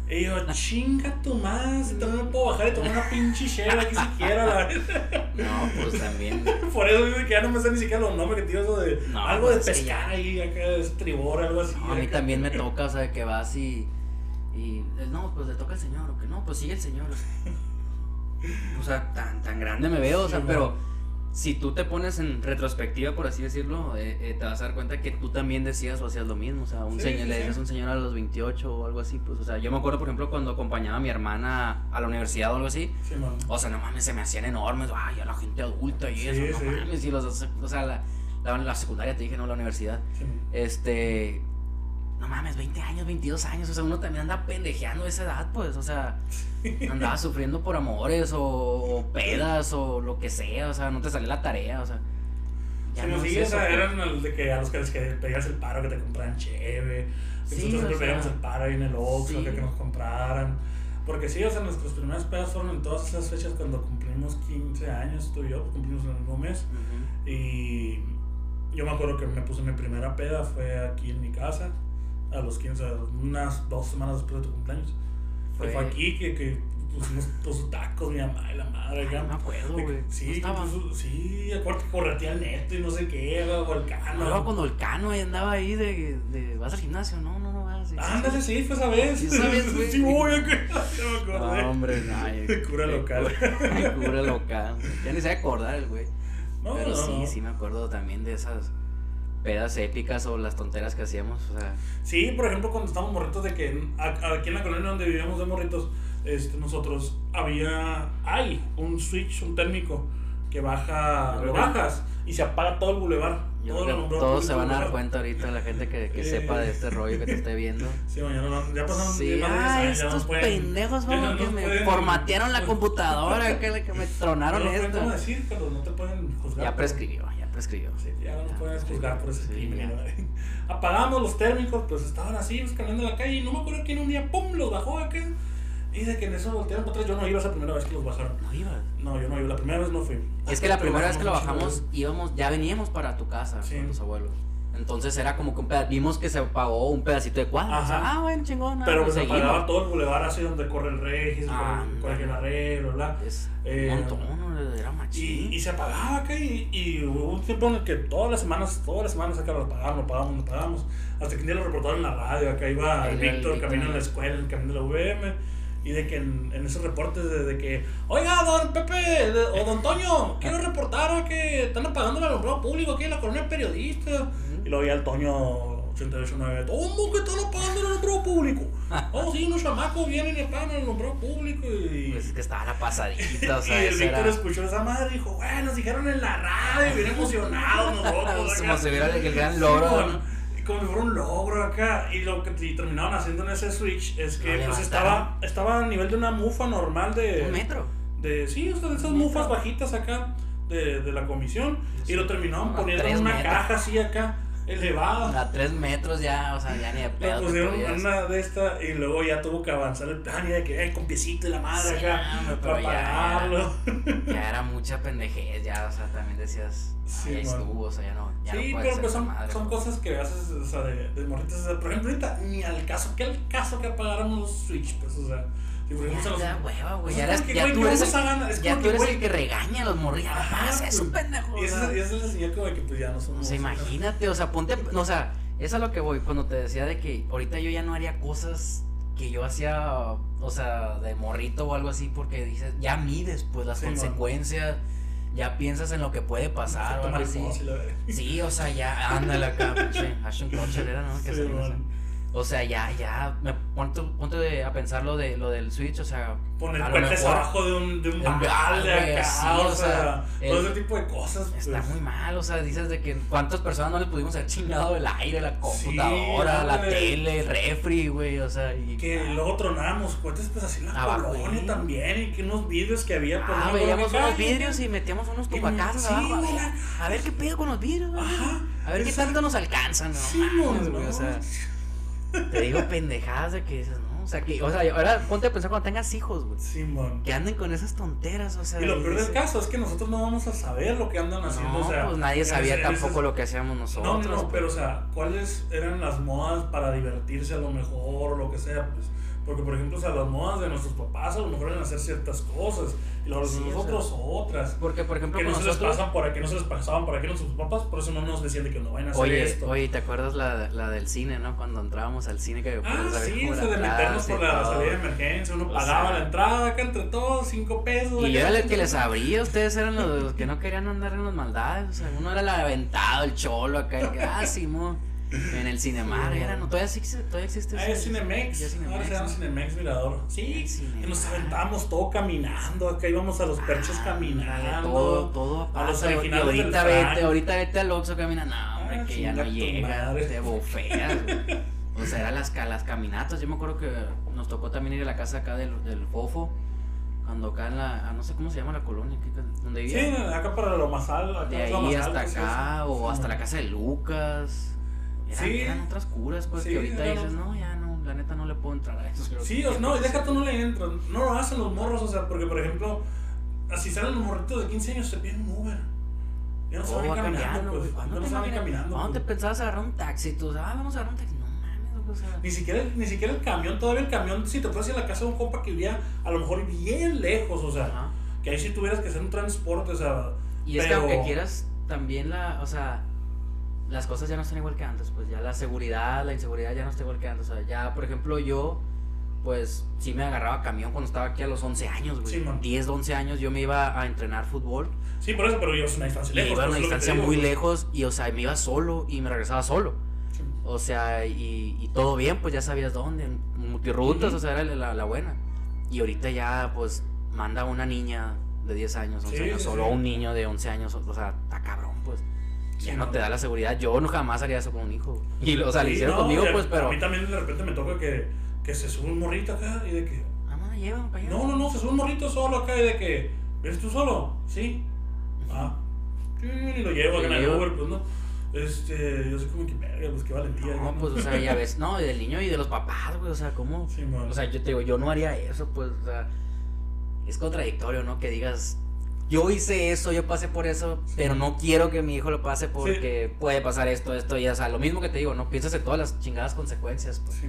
Y yo, chinga tu más, no me puedo bajar y tomar una pinche chela aquí siquiera, la No, pues también. Por eso dice que ya no me sé ni siquiera los nombres que eso de algo pues de pescar ahí, acá de estribor, algo así. a mí también me toca, o sea, que vas y. Y no, pues le toca al señor, o que no, pues sigue el señor. O sea, tan, tan grande me veo, o sea, pero si tú te pones en retrospectiva, por así decirlo, eh, eh, te vas a dar cuenta que tú también decías o hacías lo mismo. O sea, un señor, le decías a un señor a los 28 o algo así. Pues, o sea, yo me acuerdo, por ejemplo, cuando acompañaba a mi hermana a la universidad o algo así. o sea, no mames, se me hacían enormes. Ay, a la gente adulta y eso, no mames. Y los, o sea, la, la, la, secundaria te dije, no, la universidad. Este no mames, 20 años, 22 años, o sea, uno también anda pendejeando esa edad, pues, o sea, andaba sufriendo por amores o, pedas o lo que sea, o sea, no te sale la tarea, o sea. Ya no sí, o sea, pues. eran los de que a los que les pedías el paro que te compraran cheve, nosotros siempre pedíamos el paro ahí en el Oxxo, que, nos compraran. Porque sí, o sea, nuestras primeras pedas fueron en todas esas fechas cuando cumplimos 15 años, tú y yo, pues, cumplimos en el mismo mes. Y yo me acuerdo que me puse mi primera peda, fue aquí en mi casa a los 15, unas dos semanas después de tu cumpleaños. Fue, fue aquí que, que pusimos todos tacos, mi mamá y la madre. Ay, no me acuerdo, güey. Sí, puso, sí, acuérdate que corretía el neto y no sé qué, o el cano. No, cuando el cano ahí andaba ahí de, de vas al gimnasio, no, no, no vas. Ándale, sí, fue esa vez. esa vez, güey. Sí, voy a no No, hombre, no. Cura local. Cura local. Ya ni se acordar el güey. No, Pero sí, sí me acuerdo también de esas pedas épicas o las tonteras que hacíamos, o sea. Sí, por ejemplo, cuando estábamos morritos de que aquí en la colonia donde vivíamos de morritos, este, nosotros había, hay un switch, un térmico que baja, lo bajas y se apaga todo el bulevar. Todo todos se van a dar cuenta ahorita, la gente que, que Eh. sepa de este rollo que te esté viendo. Sí, mañana ya pasaron Sí, más de 10 ah, años, ya no estos pueden- pendejos, como que me pueden- formatearon la computadora, que, que me tronaron no esto. decir, pero no te pueden juzgar. Ya prescribió, prescribió. Sí, ya no nos pueden juzgar por ese Sí, crimen. Apagamos los térmicos, pues estaban así, pues, caminando en la calle y no me acuerdo quién un día, ¡pum!, los bajó acá. Y de que en eso voltearon para atrás, yo no iba esa primera vez que los bajaron. No ibas. No, yo no iba, la primera vez no fui. Es que la primera vez que lo bajamos bajamos, íbamos, ya veníamos para tu casa Sí. con tus abuelos. Entonces era como que un peda- vimos que se pagó un pedacito de cuadra. o sea, ah, bueno, chingón. ah, Pero pues se apagaba todo el bulevar así donde corre el Regis, Ah, corre el bla. Es Eh, un montón, ¿no? era Y, machín. y se apagaba acá y, y hubo un tiempo en el que todas las semanas, todas las semanas acá lo apagamos, lo apagamos, lo apagamos. Hasta que un día lo reportaron en la radio, acá iba el Víctor camino a la escuela, el camino de la UVM. Y de que en, en esos reportes de, de que, oiga, don Pepe de- o don Toño, quiero reportar a que están apagando el alumbrado público aquí en la colonia periodista. Y luego ya el Toño 889, ¿cómo que están apagando el alumbrado público? Oh, sí, unos chamacos vienen y apagan el alumbrado público. Y, Pues es que estaba la pasadita, o sea, y el Víctor era... escuchó esa madre y dijo, bueno, nos dijeron en la radio, bien emocionados nosotros. Como acá". si hubiera el gran Sí, logro, y como si fuera un logro acá. Y lo que y terminaron haciendo en ese switch es que pues, estaba, estaba a nivel de una mufa normal de. Un metro. de sí, o sea, de esas mufas bajitas acá de, de la comisión. Y lo terminaron poniendo en una metros. caja así acá, elevada. A tres metros ya, o sea, ya ni de pedo. Pusieron una de estas y luego ya tuvo que avanzar el plan y de que eh, con piecito y la madre Sí, acá para ya- pagarlo. Ya era mucha pendejez, ya, o sea, también decías, Sí, ya estuvo, o sea, ya no, ya Sí, pero pues son, madre. son cosas que haces, o sea, de, de morritas. o sea, por ejemplo, ahorita ni al caso, que al caso que apagaron los Switch, pues, o sea, Ya, los. te da hueva, güey. Pues Ya, es eres, ya tú ¿qué eres, el? Es ya tú que, eres güey, el que regaña a los Ah, es un pues, pendejo. Y y eso les enseña como de que pues ya no somos. O sea, imagínate, o sea, ponte, no, o sea, eso es a lo que voy, cuando te decía de que ahorita yo ya no haría cosas que yo hacía, o sea, de morrito o algo así, porque dices, ya mides pues las Sí, man. consecuencias, ya piensas en lo que puede pasar o algo así. La. Sí, o sea, ya, ándale acá, pinche, Ashton Kutcher era, ¿no? Que Sí. O sea, ya, ya, me ponte, ponte de- a pensar lo, de, lo del Switch, o sea, Poner puentes abajo de un, de un de un balde balde, acá, sí, o sea, todo ese tipo de cosas. Está pues. muy mal, o sea, dices de que cuántas personas no le pudimos haber chingado el aire, la computadora, la tele, el refri, güey, o sea, y Que luego tronábamos cohetes, pues así la Abajo, colonia ¿eh? también, y que unos vidrios que había por ah, una veíamos unos vidrios y metíamos unos tupacazos sí, abajo, a ver, la- a ver qué pedo con los vidrios. Ajá, a ver qué tanto nos alcanzan, no Sí, no, güey, no. o sea, te digo pendejadas de que dices, no, o sea, que, o sea, ahora ponte a pensar cuando tengas hijos, güey, Simón. que anden con esas tonteras, o sea, Y lo peor del caso es que nosotros no vamos a saber lo que andan haciendo. no, o sea, pues nadie sabía ese- tampoco lo que hacíamos No, nosotros. no, no, pues. pero o sea, ¿cuáles eran las modas para divertirse a lo mejor o lo que sea? Pues, porque, por ejemplo, o sea, las modas de nuestros papás a lo mejor eran hacer ciertas cosas y las de Sí, o nosotros otras. Porque, por ejemplo, Que no se les pasan por aquí, no se les pasaban por aquí a nuestros papás, por eso no nos decían de que no vayan a hacer Oye, esto. oye, ¿te acuerdas la, la del cine, no? Cuando entrábamos al cine que Ah, sí, o sea, de meternos por la todo. salida de emergencia, uno O pagaba sea, la entrada acá entre todos, cinco pesos. Y yo era el que les abría, ustedes eran los, los que no querían andar en las maldades, o sea, uno era el aventado, el cholo acá, el que, ah, Simón, en el Cinemar, Sí, era, no, todavía existe, todavía existe Ah, es Cinemex. Ahora se llama. Cinemex Mirador. Sí, Cinemex. nos aventábamos todo caminando. Acá íbamos a los perches Ah, caminando. Todo, todo A los ahorita vete, ahorita vete al Oxxo camina, no, hombre, Ah, que ya no llega, madre. te bofeas, güey. O sea, eran las, las caminatas, yo me acuerdo que nos tocó también ir a la casa acá del, del Fofo, cuando acá en la, ah, no sé cómo se llama la colonia, ¿qué- donde Sí, vivía. acá para lo más alto. acá de ahí hasta sí, acá, sí. o Sí, hasta la casa de Lucas. Eran, Sí. eran otras curas, pues, Sí, que ahorita eran dices, no, ya no, la neta no le puedo entrar a eso. Sí, o no, y deja tú no le entran. No lo hacen los morros, o sea, porque por ejemplo, así salen los morritos de 15 años, se piden un Uber. Ya no Todo saben va caminando, pues. ¿Cuándo no imaginas- caminando. ¿Cuándo te pues. pensabas agarrar un taxi? Tú, ah, vamos a agarrar un taxi. No mames, o sea. Ni siquiera, ni siquiera el camión, todavía el camión, si te fueras a la casa de un compa que vivía a lo mejor bien lejos, o sea, Ajá. que ahí sí tuvieras que hacer un transporte, o sea. Y es pero- que aunque quieras, también la, o sea, las cosas ya no están igual que antes, pues ya la seguridad, la inseguridad ya no está igual que antes. O sea, ya, por ejemplo, yo, pues sí me agarraba camión cuando estaba aquí a los 11 años, güey. Sí, man. 10, 11 años yo me iba a entrenar fútbol. Sí, por eso, pero ibas a una distancia lejos. iba a una es distancia muy pues. lejos y, o sea, me iba solo y me regresaba solo. Sí. O sea, y, y todo bien, pues ya sabías dónde, en multirrutas, Ujú. o sea, era la, la buena. Y ahorita ya, pues, manda a una niña de 10 años, 11 Sí, años, solo a un niño de 11 años, o sea, está cabrón, pues. Ya no no. te da la seguridad. Yo no jamás haría eso con un hijo. Y, o sea, lo Sí, hicieron no, conmigo, pues, pero. A mí también de repente me toca que, que se sube un morrito acá y de que. Mamá, llévame para allá. No, no, no, se sube un morrito solo acá y de que. ¿Eres tú solo? Sí. Ah. Sí, y lo llevo acá en el Uber, pues no. Este, yo sé como que, verga, pues qué valentía. No, pues, o sea, ya ves, no, y del niño y de los papás, güey, o sea, ¿cómo? Sí. O sea, yo te digo, yo no haría eso, pues, o sea, es contradictorio, ¿no? Que digas, yo hice eso, yo pasé por eso, pero no quiero que mi hijo lo pase porque puede pasar esto, esto, y, o sea, lo mismo que te digo, ¿no? Piensas en todas las chingadas consecuencias, pues. Sí.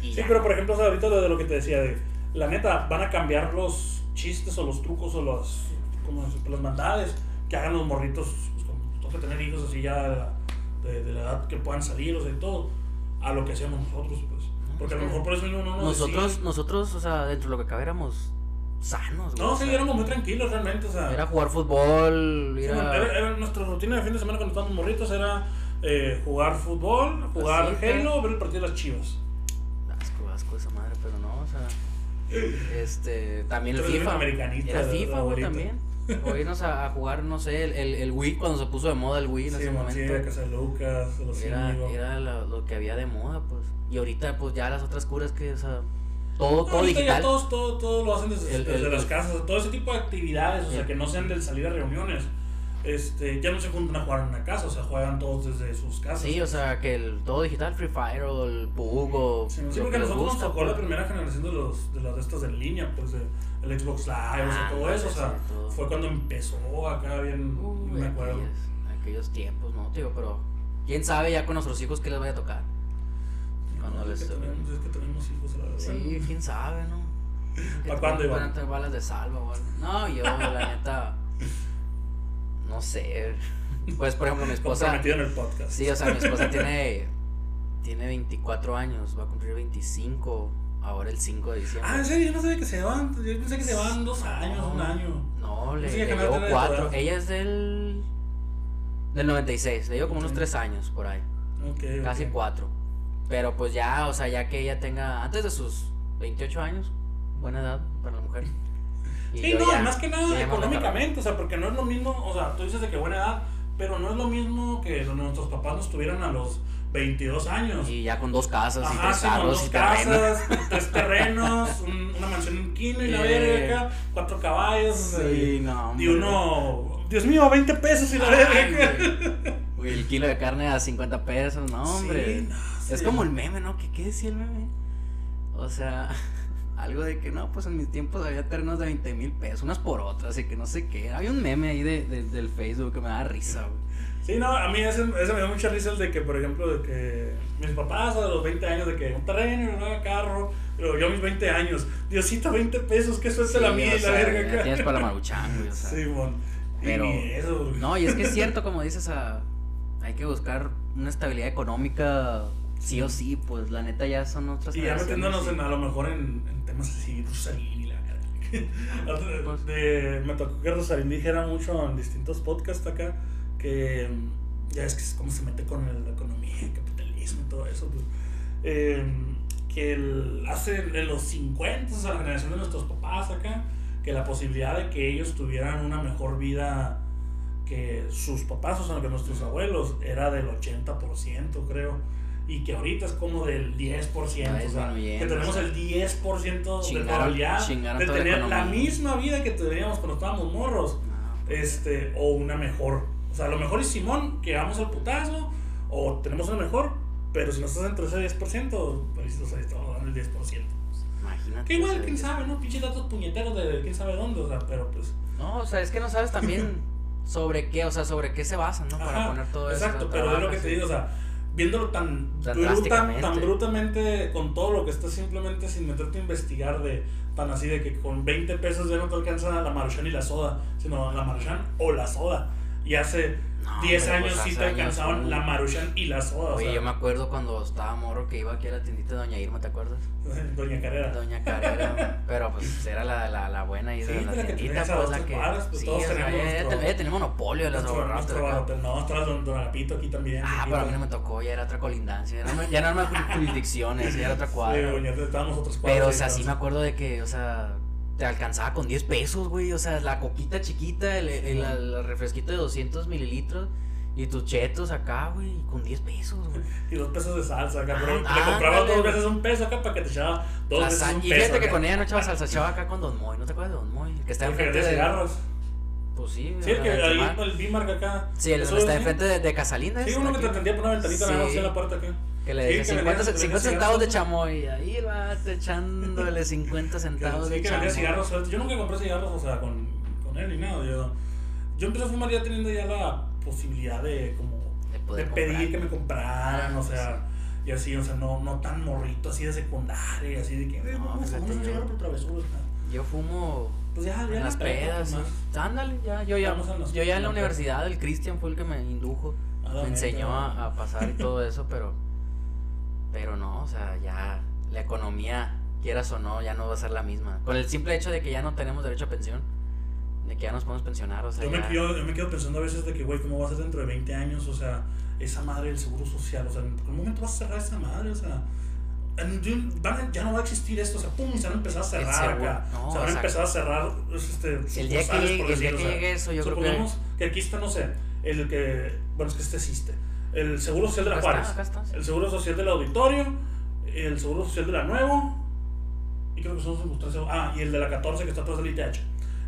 Y pero por ejemplo, o sea, ahorita lo de lo que te decía, de la neta, van a cambiar los chistes o los trucos o los, como las maldades que hagan los morritos, pues, toca tener hijos así ya de la, de, de la edad que puedan salir, o sea, y todo, a lo que hacemos nosotros, pues. Porque a lo mejor por eso mismo no nos Nosotros, nosotros, o sea, dentro de lo que cabe éramos sanos, güey. No, sí, éramos muy tranquilos realmente, o sea. Era jugar fútbol, sí, era, era nuestra rutina de fin de semana cuando estábamos morritos era eh, jugar fútbol, jugar Así, Halo, ver el partido de las chivas. Asco, asco esa madre, pero no, o sea. Este, también el FIFA. americanista, Era FIFA, güey, también. O irnos a, a jugar, no sé, el, el, el Wii, cuando se puso de moda el Wii en Sí, ese sí, momento. de Casa Lucas, los Era, era lo, lo que había de moda, pues. Y ahorita, pues ya las otras curas que, o sea, todo, No, todo ahorita ya digital. todos, todo, todo lo hacen desde, El- desde el- las casas, todo ese tipo de actividades, o sea, que no sean del salir a reuniones. Este, ya no se juntan a jugar en una casa, o sea, juegan todos desde sus casas. Sí, o sea, que el, todo digital, Free Fire o el PUG o Sí, porque a nosotros nos gusta, tocó la pues. primera generación de, los, de las de estas en línea, pues de, el Xbox Live, o sea, Ah, todo madre, eso, o sea, todo. fue cuando empezó acá bien, Uy, me acuerdo. aquellos, aquellos tiempos, ¿no, tío? Pero, ¿quién sabe ya con nuestros hijos qué les vaya a tocar? Cuando No, les- es, que tenemos, es que tenemos hijos, la verdad. Sí, quién sabe, ¿no? ¿Para cuándo, Iván? tener balas de salva o algo. No, yo, la neta. No sé. Pues, por ejemplo, mi esposa. Comprometido en el podcast. Sí, o sea, mi esposa tiene. Tiene 24 años, va a cumplir 25 ahora el 5 de diciembre. Ah, en serio, yo no sabía que se van, yo pensé que se van dos años, un año. No, le, le no llevo cuatro. Ella es del. Del 96, le llevo como unos. 3 años por ahí. Ok, ok. Casi 4. Pero pues ya, o sea, ya que ella tenga. Antes de sus 28 años, buena edad para la mujer. Y Sí, no, ya- más que nada me económicamente, o sea, porque no es lo mismo, o sea, tú dices de que buena edad, pero no es lo mismo que nuestros papás nos tuvieran a los 22 años. Y ya con dos casas y Ajá, tres sí, con carros dos y terreno. casas, tres terrenos, un- una mansión en Quino y la verga acá, cuatro caballos, Sí, no, y uno, Dios mío, 20 pesos y la verga. Güey, el kilo de carne a 50 pesos, no, hombre. Sí, no, Es como el meme, ¿no? ¿Qué, ¿Qué decía el meme? O sea, algo de que no, pues en mis tiempos había terrenos de 20 mil pesos, unas por otras, y que no sé qué. Había un meme ahí de, de- del Facebook que me daba risa, güey. Sí, no, a mí ese, ese me da mucha risa el de que, por ejemplo, de que mis papás a los 20 años, de que un terreno, un nuevo carro, pero yo a mis 20 años, Diosito, 20 pesos, qué suerte la Sí, mía o y la verga acá. Tienes para la maruchan, güey, o sea. Sí, mon. Pero- Y eso. No, y es que es cierto, como dices, a, hay que buscar una estabilidad económica sí o sí, pues la neta ya son otras Y ya metiéndonos sí. en, a lo mejor en, en temas así, Rosarín y la Pues- de- me tocó que Rosarín dijera mucho en distintos podcasts acá que mm, ya es que es cómo se mete con el- la economía, el capitalismo y todo eso. pues, eh, que el- hace en los 50, o sea, la generación de nuestros papás acá, que la posibilidad de que ellos tuvieran una mejor vida que sus papás, o sea, que nuestros abuelos, era del 80%, creo. Y que ahorita es como del 10%. Va o sea, que disminuyendo, tenemos el 10% de Chingaron- probabilidad de la tener la economía. misma vida que teníamos cuando estábamos morros. No, Este, o una mejor. O sea, a lo mejor es Simón, que vamos al putazo, o tenemos una mejor, pero si no estás entre ese 10%, pues o sea, estamos dando el 10%. imagínate. Que igual, quién sabe, ¿no? Pinches datos puñeteros de quién sabe dónde, o sea, pero pues. No, o sea, es que no sabes también sobre qué, o sea, sobre qué se basan, ¿no? Para Ajá, poner todo eso. Exacto, pero es lo que te digo, o sea, viéndolo tan, Tan bruta- tan brutamente con todo lo que estás simplemente sin meterte a investigar de tan así de que con 20 pesos ya no te alcanza la maruchan y la soda, sino la maruchan o la soda. Y hace No, 10 hombre, años pues, sí hace te años, alcanzaban la Maruchan y la soda. o Oye, sea, yo me acuerdo cuando estaba morro que iba aquí a la tiendita de Doña Irma, ¿te acuerdas? Doña Carrera. Doña Carrera. pero pues era la, la, la buena y Sí, de la la que tiendita, tenías a pues la que. pues, sí, todos o sea, ella, nuestro- ella tenía monopolio de las barrote- no, estaba Don, don Agapito aquí también. Ah, aquí pero a mí no me tocó, ya era otra colindancia. Ya no, no eran más jurisdicciones, ya era otra Sí, cuadra. doña, estábamos otros cuadros. Pero, o sea, sí me acuerdo de que, o sea, te alcanzaba con 10 pesos, güey. O sea, la coquita chiquita, el, el, el- el refresquito de 200 mililitros y tus chetos acá, güey, con 10 pesos, güey. Y dos pesos de salsa acá, pero Ah, le compraba ándale. dos veces un peso acá para que te echara dos veces un y peso. fíjate que con ella no echaba salsa, echaba acá con Don Moy. ¿No te acuerdas de Don Moy? El que está que enfrente de. cigarros. Pues sí, Sí, el que ahí el B-Mark acá. Sí, el donde está enfrente de, de Casalinas. Sí, uno que te atendía por una ventanita nada más en la puerta acá. Que le Sí, que 50, vendía- 50 vendía centavos de chamoy. Ahí va, echándole 50 centavos de cigarros sueltos. Yo nunca compré cigarros, o sea, con, con él ni nada. Yo, yo empecé a fumar ya teniendo ya la posibilidad de como De pedir que me compraran, o sea, y así, o sea, no, no tan morrito así de secundaria, así de que, eh, No, vamos a un cigarro por travesuras. ¿no? Yo fumo Pues ya, ya en las pedas. Ándale, ya. Yo ya, yo ya en la universidad, el Cristian fue el que me indujo. Ah, me enseñó a, a pasar y todo eso, pero. Pero no, o sea, ya la economía, quieras o no, ya no va a ser la misma. Con el simple hecho de que ya no tenemos derecho a pensión, de que ya nos podemos pensionar, o sea. Yo ya- me, yo, yo me quedo pensando a veces de que, güey, ¿cómo va a ser dentro de 20 años? O sea, esa madre del seguro social, o sea, ¿en qué momento vas a cerrar esa madre? O sea, van a- ya no va a existir esto, o sea, pum, se van a empezar a cerrar acá. no, se van a empezar a cerrar este, El día que llegue, por el día decir, que o sea, llegue eso, yo creo que. Que aquí está, no sé, el que, bueno, es que este existe, el Seguro Social de la Juárez, el Seguro Social del Auditorio, el Seguro Social de la Nuevo, y creo que son los tres ah, y el de la 14 que está atrás del ITH.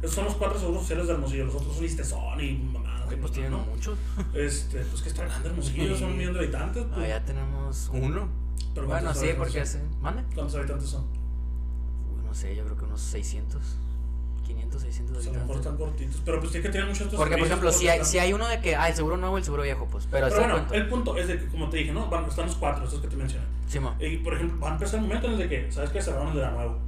Esos son los cuatro seguros sociales de Hermosillo, los otros son Listezón y mamadas. Oye, pues tienen ¿no? muchos. Este, pues que está grande Hermosillo, son un millón de habitantes. Ah, Pues, ya tenemos uno. pero Bueno, ¿cuántos sí, porque hace. ¿Mande? ¿Cuántos habitantes son? Uy, no sé, yo creo que unos 600. 500, 600 Pues a lo mejor están cortitos, pero pues tiene que tener muchos otros Porque, por ejemplo, si hay, si hay uno de que, ah, el seguro nuevo y el seguro viejo, pues. Pero, Pero bueno, el punto es de que, como te dije, ¿no? Van, están los cuatro, estos que te mencioné. Sí, mo. Y, por ejemplo, va a empezar el momento en el de que, ¿sabes qué? Cerraron el de la nuevo.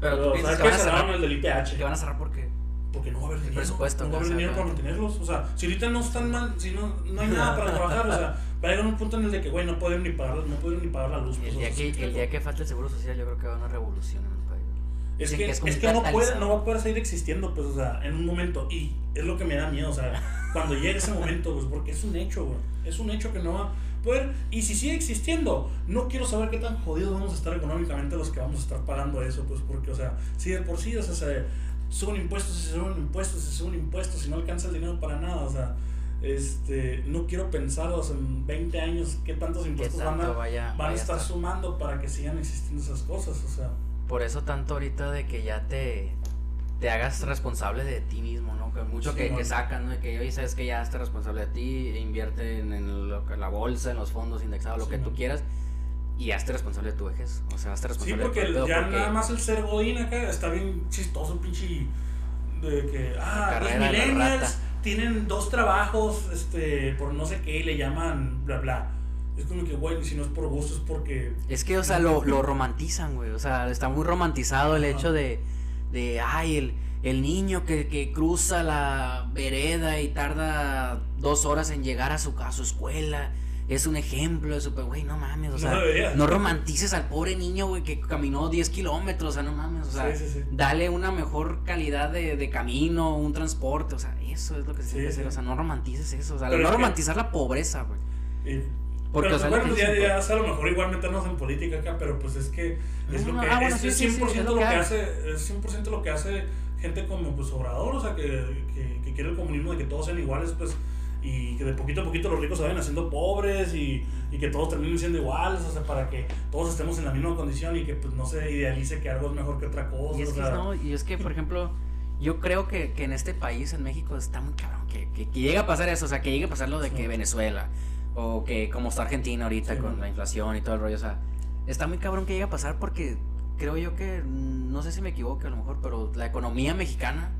Pero tú piensas ¿sabes que a Cerraron cerrar. el del IPH. Que van a cerrar porque. Porque no va a haber dinero. presupuesto, no va a que haber dinero para mantenerlos. O sea, si ahorita no están mal, si no, no hay nada para trabajar, o sea, va a llegar un punto en el de que, güey, no pueden ni pagar, no pueden ni pagar la luz. pues, El o día, que, el día que falte el seguro social, yo creo que va a una revolución país. Es Dicen que, que es que, no, puede, no va a poder seguir existiendo, pues, o sea, en un momento. Y es lo que me da miedo, o sea, cuando llegue ese momento, pues, porque es un hecho, güey. Es un hecho que no va a poder. Y si sigue existiendo, no quiero saber qué tan jodidos vamos a estar económicamente los que vamos a estar pagando eso, pues, porque, o sea, si de por sí, o sea, se suben impuestos, se suben impuestos, se suben impuestos, y no alcanza el dinero para nada, o sea. Este, no quiero pensar o sea, en 20 años qué tantos impuestos van a, vaya, van vaya a estar estar. sumando para que sigan existiendo esas cosas, o sea. Por eso tanto ahorita de que ya te, te hagas responsable de ti mismo, ¿no? Que mucho Sí, que, sacan, ¿no? Que, oye, sabes que ya estás responsable de ti, e invierte en, en lo que- la bolsa, en los fondos indexados, lo Sí, que tú bueno. quieras, y hazte responsable de tu vejez. O sea, hazte Sí, responsable porque de tu ya porque nada más el ser godín acá está bien chistoso, pinche. De que, ah, los millennials tienen dos trabajos, este, por no sé qué, y le llaman bla bla. Es como que, güey, si no es por gusto, es porque. Es que, o sea, lo, lo romantizan, güey. O sea, está muy romantizado el Ajá. hecho de, de ay, el, el niño que, que cruza la vereda y tarda dos horas en llegar a su, a su escuela. Es un ejemplo de super, güey, no mames, o sea, no romantices al pobre niño, güey, que caminó 10 kilómetros, o sea, no mames, o sea, Sí, sí, sí. dale una mejor calidad de, de camino, un transporte, o sea, eso es lo que se tiene que hacer, o sea, no romantices eso, o sea, Pero no que- romantizar la pobreza, güey. Y- Porque, pero o sea, pues, lo bueno, que ya, ya es a lo mejor igual meternos en política acá, pero pues es que es No, lo que ah, bueno, es, sí, es sí, 100% sí, es lo lo que hace, es 100% lo que hace gente como pues Obrador, o sea, que, que, que quiere el comunismo de que todos sean iguales, pues y que de poquito a poquito los ricos se vayan haciendo pobres y, y que todos terminen siendo iguales, o sea, para que todos estemos en la misma condición y que pues no se idealice que algo es mejor que otra cosa, Y es o que, no, y es que, por ejemplo, yo creo que, que en este país, en México, está muy cabrón que, que, que llegue a pasar eso, o sea, que llegue a pasar lo de que Venezuela, o que como está Argentina ahorita Sí, con la inflación y todo el rollo, o sea, está muy cabrón que llegue a pasar porque creo yo que, no sé si me equivoco a lo mejor, pero la economía mexicana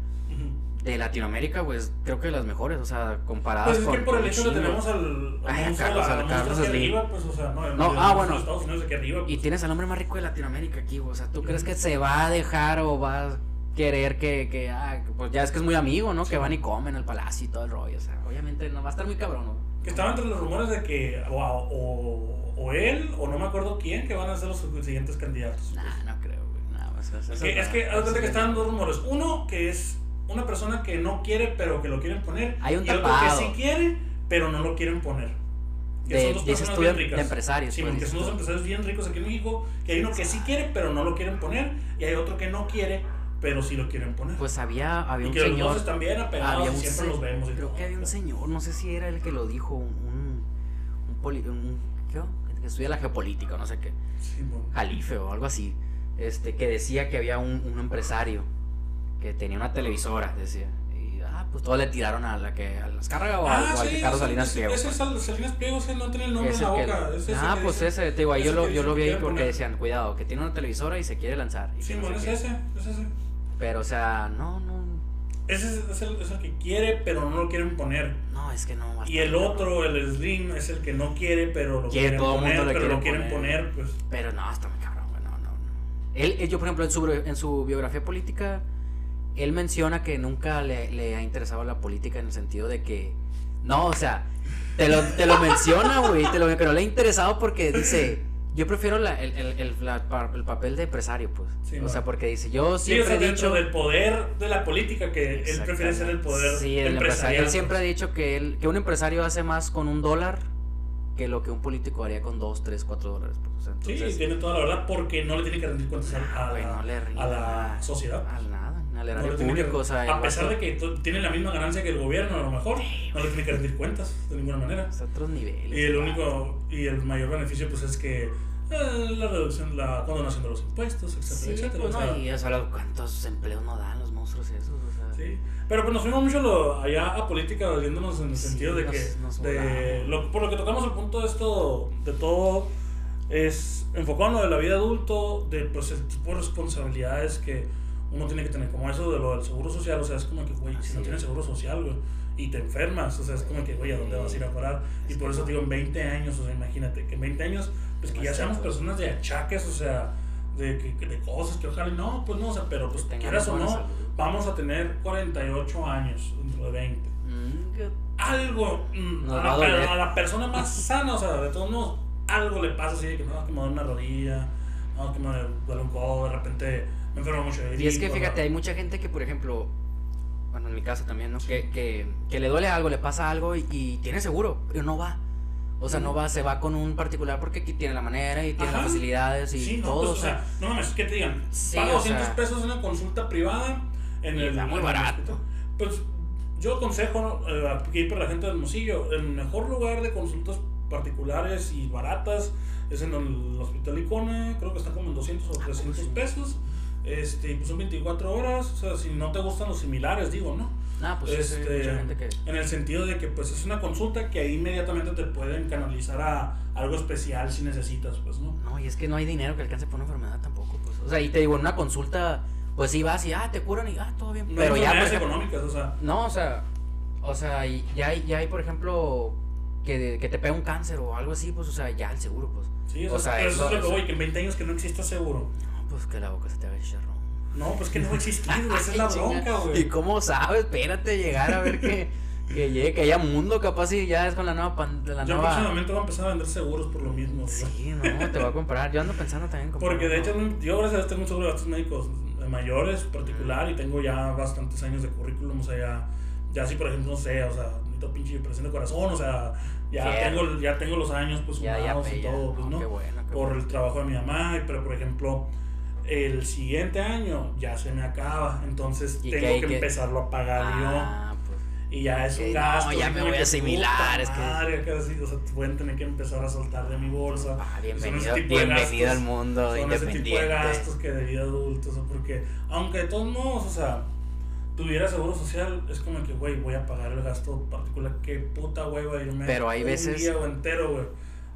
de Latinoamérica, pues creo que las mejores, o sea, comparadas Pues es con. que por el hecho que tenemos al, Ay, a Carlos- al Carlos arriba, pues, o sea, no, ah, bueno. de Estados Unidos aquí arriba, Y pues. tienes al hombre más rico de Latinoamérica aquí, o sea, ¿tú crees que se va a dejar o va querer que, que ah, pues ya es que es muy amigo, ¿no? Que van y comen al palacio y todo el rollo. O sea, obviamente no va a estar muy cabrón, ¿no? Que estaba entre los rumores de que o, o, o él o no me acuerdo quién que van a ser los siguientes candidatos. Nah, no creo, güey. Nah, pues, eso- Es que, es que, que estaban dos rumores. Uno, que es una persona que no quiere, pero que lo quieren poner. Hay un y otro tapado. que sí quiere, pero no lo quieren poner. Que De- son dos personas bien ricas. de empresarios, Sí, pues, que son dos empresarios bien ricos aquí en México. Que hay uno que sí quiere, pero no lo quieren poner. Y hay otro que no quiere, pero sí lo quieren poner. Pues había, había y un que los señor. dos están bien apegados había y siempre se- los vemos. y Creo todo. que había un señor, no sé si era el que lo dijo, un, un, poli- un- ¿qué? que estudia la geopolítica, no sé qué, Sí, bueno. Jalife o algo así, este, que decía que había un, un empresario que tenía una televisora, decía, y ah, pues todos le tiraron a la que, a las cargas o, al- Ah, al sí, Carlos ese- Salinas ese- Pliego. Ese pues. es Sal- Salinas Pliego, ese no tiene el nombre Es en la el que- boca. ese ah, que pues dice- ese, te digo, ese yo lo, yo lo vi ahí porque poner. decían, cuidado, que tiene una televisora y se quiere lanzar. y Sí, no bueno, sé es ese, es ese. Pero, o sea, no, no, Ese es, el, es el que quiere, pero no lo quieren poner. no, es que no. Y el otro, el Slim, es el que no quiere, pero lo Quiere, quieren todo poner. mundo le pero lo quieren poner. poner, pues. Pero no, está muy cabrón, güey, no, no, no. Él, él- yo, por ejemplo, en su, en su biografía política, él menciona que nunca le, le ha interesado la política en el sentido de que. No, o sea, te lo, te lo menciona, güey, te lo, que no le ha interesado porque dice. Yo prefiero la- el, el, el- la- el papel de empresario, pues. Sí, o sea, porque dice, yo Sí, o siempre sea, he dicho. del poder de la política, que él prefiere ser el poder Sí, el empresario. Él siempre ha pues. dicho que, él, que un empresario hace más con un dólar que lo que un político haría con dos, tres, cuatro dólares. Pues. O sea, Sí, entonces, tiene toda la verdad, porque no le tiene que rendir cuentas a, a la, no le a la sociedad. A nada, al No erario le tiene que- público. o sea, a pesar de que tiene la misma ganancia que el gobierno, a lo mejor, no le tiene que rendir cuentas de ninguna manera. es otros niveles. Y el único y el mayor beneficio pues es que eh, la reducción, la condonación de los impuestos, etcétera, Sí, etcétera. pues o sea, no, y o sea, cuántos empleos no dan los monstruos esos. O sea, sí. Pero pues nos fuimos mucho lo- allá a política, viéndonos en el Sí, sentido de nos- que, nos de, lo- por lo que tocamos el punto de esto, de todo, es enfocado en lo de la vida adulto, de pues el tipo de responsabilidades que uno tiene que tener, como eso de lo del seguro social, o sea, es como que, güey, si no es. tienes seguro social, güey, y te enfermas, o sea, es como que, güey, ¿a dónde vas a ir a parar? Y por eso digo, en 20 años, o sea, imagínate, que en 20 años, pues que ya seamos personas de achaques, o sea, de, de cosas que ojalá, no, pues no, o sea, pero pues quieras o no, vamos a tener 48 años dentro de 20 Mm, algo mm, a, la, persona más sana, o sea, de todos modos, algo le pasa así de que no, que me duele una rodilla, no, que me duele un codo, de repente me enfermo mucho de Y es que fíjate, hay mucha gente que, por ejemplo, bueno, en mi caso también, ¿no? Que, que, que le duele algo, le pasa algo y, y tiene seguro, pero no va. O sea, no va, se va con un particular porque aquí tiene la manera y tiene Ajá. las facilidades y Sí, no, todo. pues, o sea, no mames, que te digan, Sí, paga o 200 sea, pesos en una consulta privada en el está muy en barato. Pues yo aconsejo eh, aquí para la gente del Hermosillo, el mejor lugar de consultas particulares y baratas es en el Hospital Icona, creo que está como en 200 o 300 sí. pesos. Este, pues son 24 horas, o sea, si no te gustan los similares, digo, ¿no? nah, pues sí, Este, mucha gente que. En el sentido de que pues es una consulta que ahí inmediatamente te pueden canalizar a algo especial si necesitas, pues, ¿no? No, y es que no hay dinero que alcance por una enfermedad tampoco. Pues. O sea, y te digo, en una consulta, pues sí vas y, ah, te curan y, ah, todo bien. No pero hay ya, ejemplo, económicas, o sea, No, o sea, o sea, y ya hay, ya hay, por ejemplo, que, que te pega un cáncer o algo así, pues, o sea, ya el seguro, pues. sí, o o sea, pero eso, eso- es lo que eso- voy, que en 20 años que no exista seguro. No, pues que la boca se te haga chicharrón. No, pues que no va a existir, güey, esa es la chinga. bronca, ¿Y güey. cómo sabes? Espérate llegar a ver que, que llegue, que haya mundo, capaz y ya es con la nueva pan, de la Yo nueva. próximamente voy a empezar a vender seguros por lo mismo. Sí, no, te voy a comprar. Yo ando pensando también en comprar. Porque de hecho, yo gracias a Dios tengo un seguro de gastos médicos mayores particular y tengo ya bastantes años de currículum, o sea, ya, ya si por ejemplo, no sé, o sea, necesito pinche presión de corazón, o sea, ya tengo, ya tengo los años pues ya, ya, sumados y ya, todo, pues, no, ¿no? Qué bueno, qué por bueno. el trabajo de mi mamá, pero por ejemplo, el siguiente año ya se me acaba, entonces ¿Y tengo qué que empezarlo a pagar Ah, pues. yo. Y ya es un no, gasto. ya así me voy a asimilar, es que- madre, o sea, pueden tener que empezar a soltar de mi bolsa. Ah, Son ese bienvenido, tipo de bienvenido gastos. al mundo Son ese tipo de gastos que de vida adulta, o sea, porque aunque de todos modos, o sea, tuviera seguro social, es como que, güey, voy a pagar el gasto particular, qué puta güey va a irme Pero hay un veces- día o entero, güey,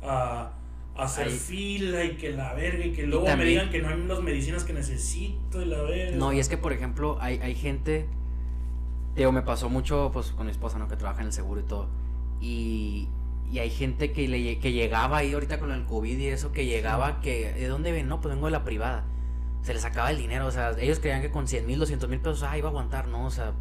a, a hacer Hay- fila y que la verga y que luego me también- digan que no hay las medicinas que necesito y la verga. No, y es que, por ejemplo, hay, hay gente. Digo, me pasó mucho pues con mi esposa, ¿no? Que trabaja en el seguro y todo. Y, y hay gente que, le, que llegaba ahí ahorita con el COVID y eso, que llegaba, que ¿de dónde ven? No, pues vengo de la privada. Se les acaba el dinero, o sea, ellos creían que con 100 mil, 200 mil pesos, ah, iba a aguantar, ¿no? O sea,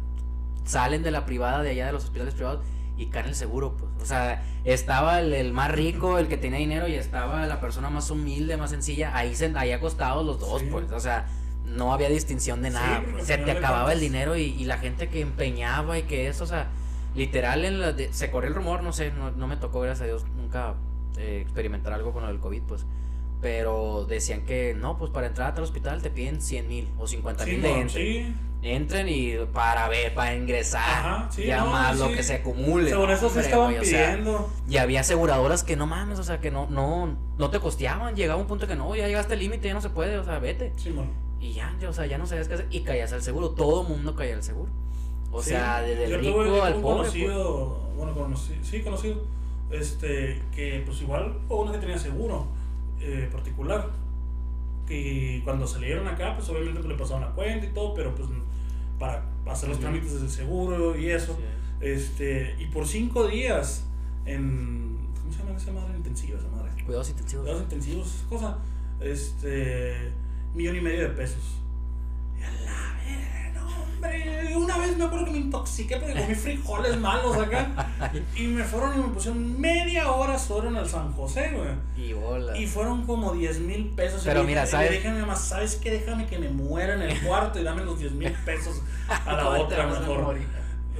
salen de la privada, de allá de los hospitales privados y caen el seguro, pues. O sea, estaba el, más rico, el que tenía dinero, y estaba la persona más humilde, más sencilla, ahí, se, ahí acostados los dos, pues. O sea, no había distinción de nada. pues. Se te acababa el dinero y, y, la gente que empeñaba y que eso, o sea, literal, en la se corrió el rumor, no sé, no, no me tocó, gracias a Dios, nunca eh, experimentar algo con el COVID, pues pero decían que no, pues para entrar al hospital te piden 100 mil o 50 mil de entren. Entren y para ver, para ingresar, ya más lo que se acumule. Según eso se estaban pidiendo. y había aseguradoras que no mames, o sea, que no, no, no te costeaban. Llegaba un punto que no, ya llegaste al límite, ya no se puede, o sea, vete. y ya, o sea, ya no sabías qué hacer. Y caías al seguro, todo mundo caía al seguro. O sea, desde el rico al pobre. Pues. Conocido, bueno, conocido, sí, conocido, este, que pues igual, uno que tenía seguro eh, particular. Que cuando salieron acá, pues obviamente pues, le pasaron la cuenta y todo, pero pues para hacer los trámites del seguro y eso. Este, y por cinco días en. ¿Cómo se llama esa madre? Intensiva, esa madre. Cuidados intensivos. Cuidados intensivos, cosa. Este. Millón y medio de pesos. Y una vez me acuerdo que me intoxiqué porque comí frijoles malos acá. y me fueron y me pusieron media hora solo en el San José, güey. Y bola. Y fueron como 10 mil pesos. Pero mira, ¿sabes? Y le dije a mi mamá, ¿sabes qué? Déjame que me muera en el cuarto y dame los 10 mil pesos a la otra mejor.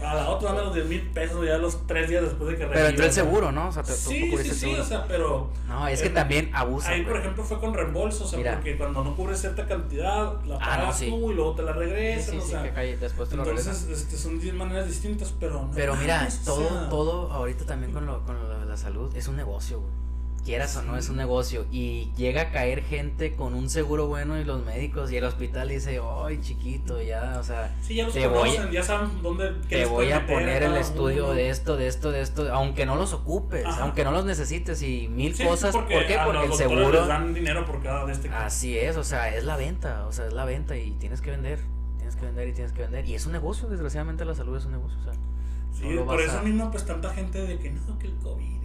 A la otra dame los 10 mil pesos ya los tres días después de que Pero entró el seguro, ¿no? O sea, te, sí, sí, sí, o sea, pero... No, es que también abusa. Ahí, por ejemplo, fue con reembolso, o sea, porque cuando no cubres cierta cantidad, la ah, pagas tú y luego te la regresan, o sea... Que cae, después te entonces, este, son 10 maneras distintas, pero no Pero mira, todo, todo ahorita también con, lo, con la salud es un negocio, güey quieras o no, es un negocio. Y llega a caer gente con un seguro bueno y los médicos y el hospital dice, ay chiquito, ya, o sea, ya te voy a, ya saben dónde te voy a poner el estudio de esto, de esto, de esto, aunque no los ocupes, aunque no los necesites y mil cosas. Porque, ¿Por qué? Porque el seguro les dan dinero por cada de este Así es, o sea, es la venta, o sea, es la venta y tienes que vender, tienes que vender y tienes que vender. Y es un negocio, desgraciadamente la salud es un negocio, o sea. Sí, por eso mismo pues tanta gente de que no, que el COVID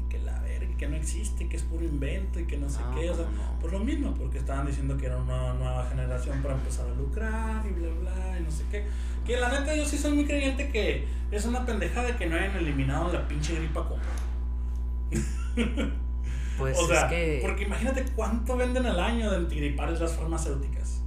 que no existe, que es puro invento y que no sé qué, o sea, por lo mismo, porque estaban diciendo que era una nueva generación para empezar a lucrar y bla, bla, y no sé qué. Que la neta yo sí soy muy creyente que es una pendejada que no hayan eliminado la pinche gripa común. Pues o sea, es que... porque imagínate cuánto venden al año de antigripales las farmacéuticas.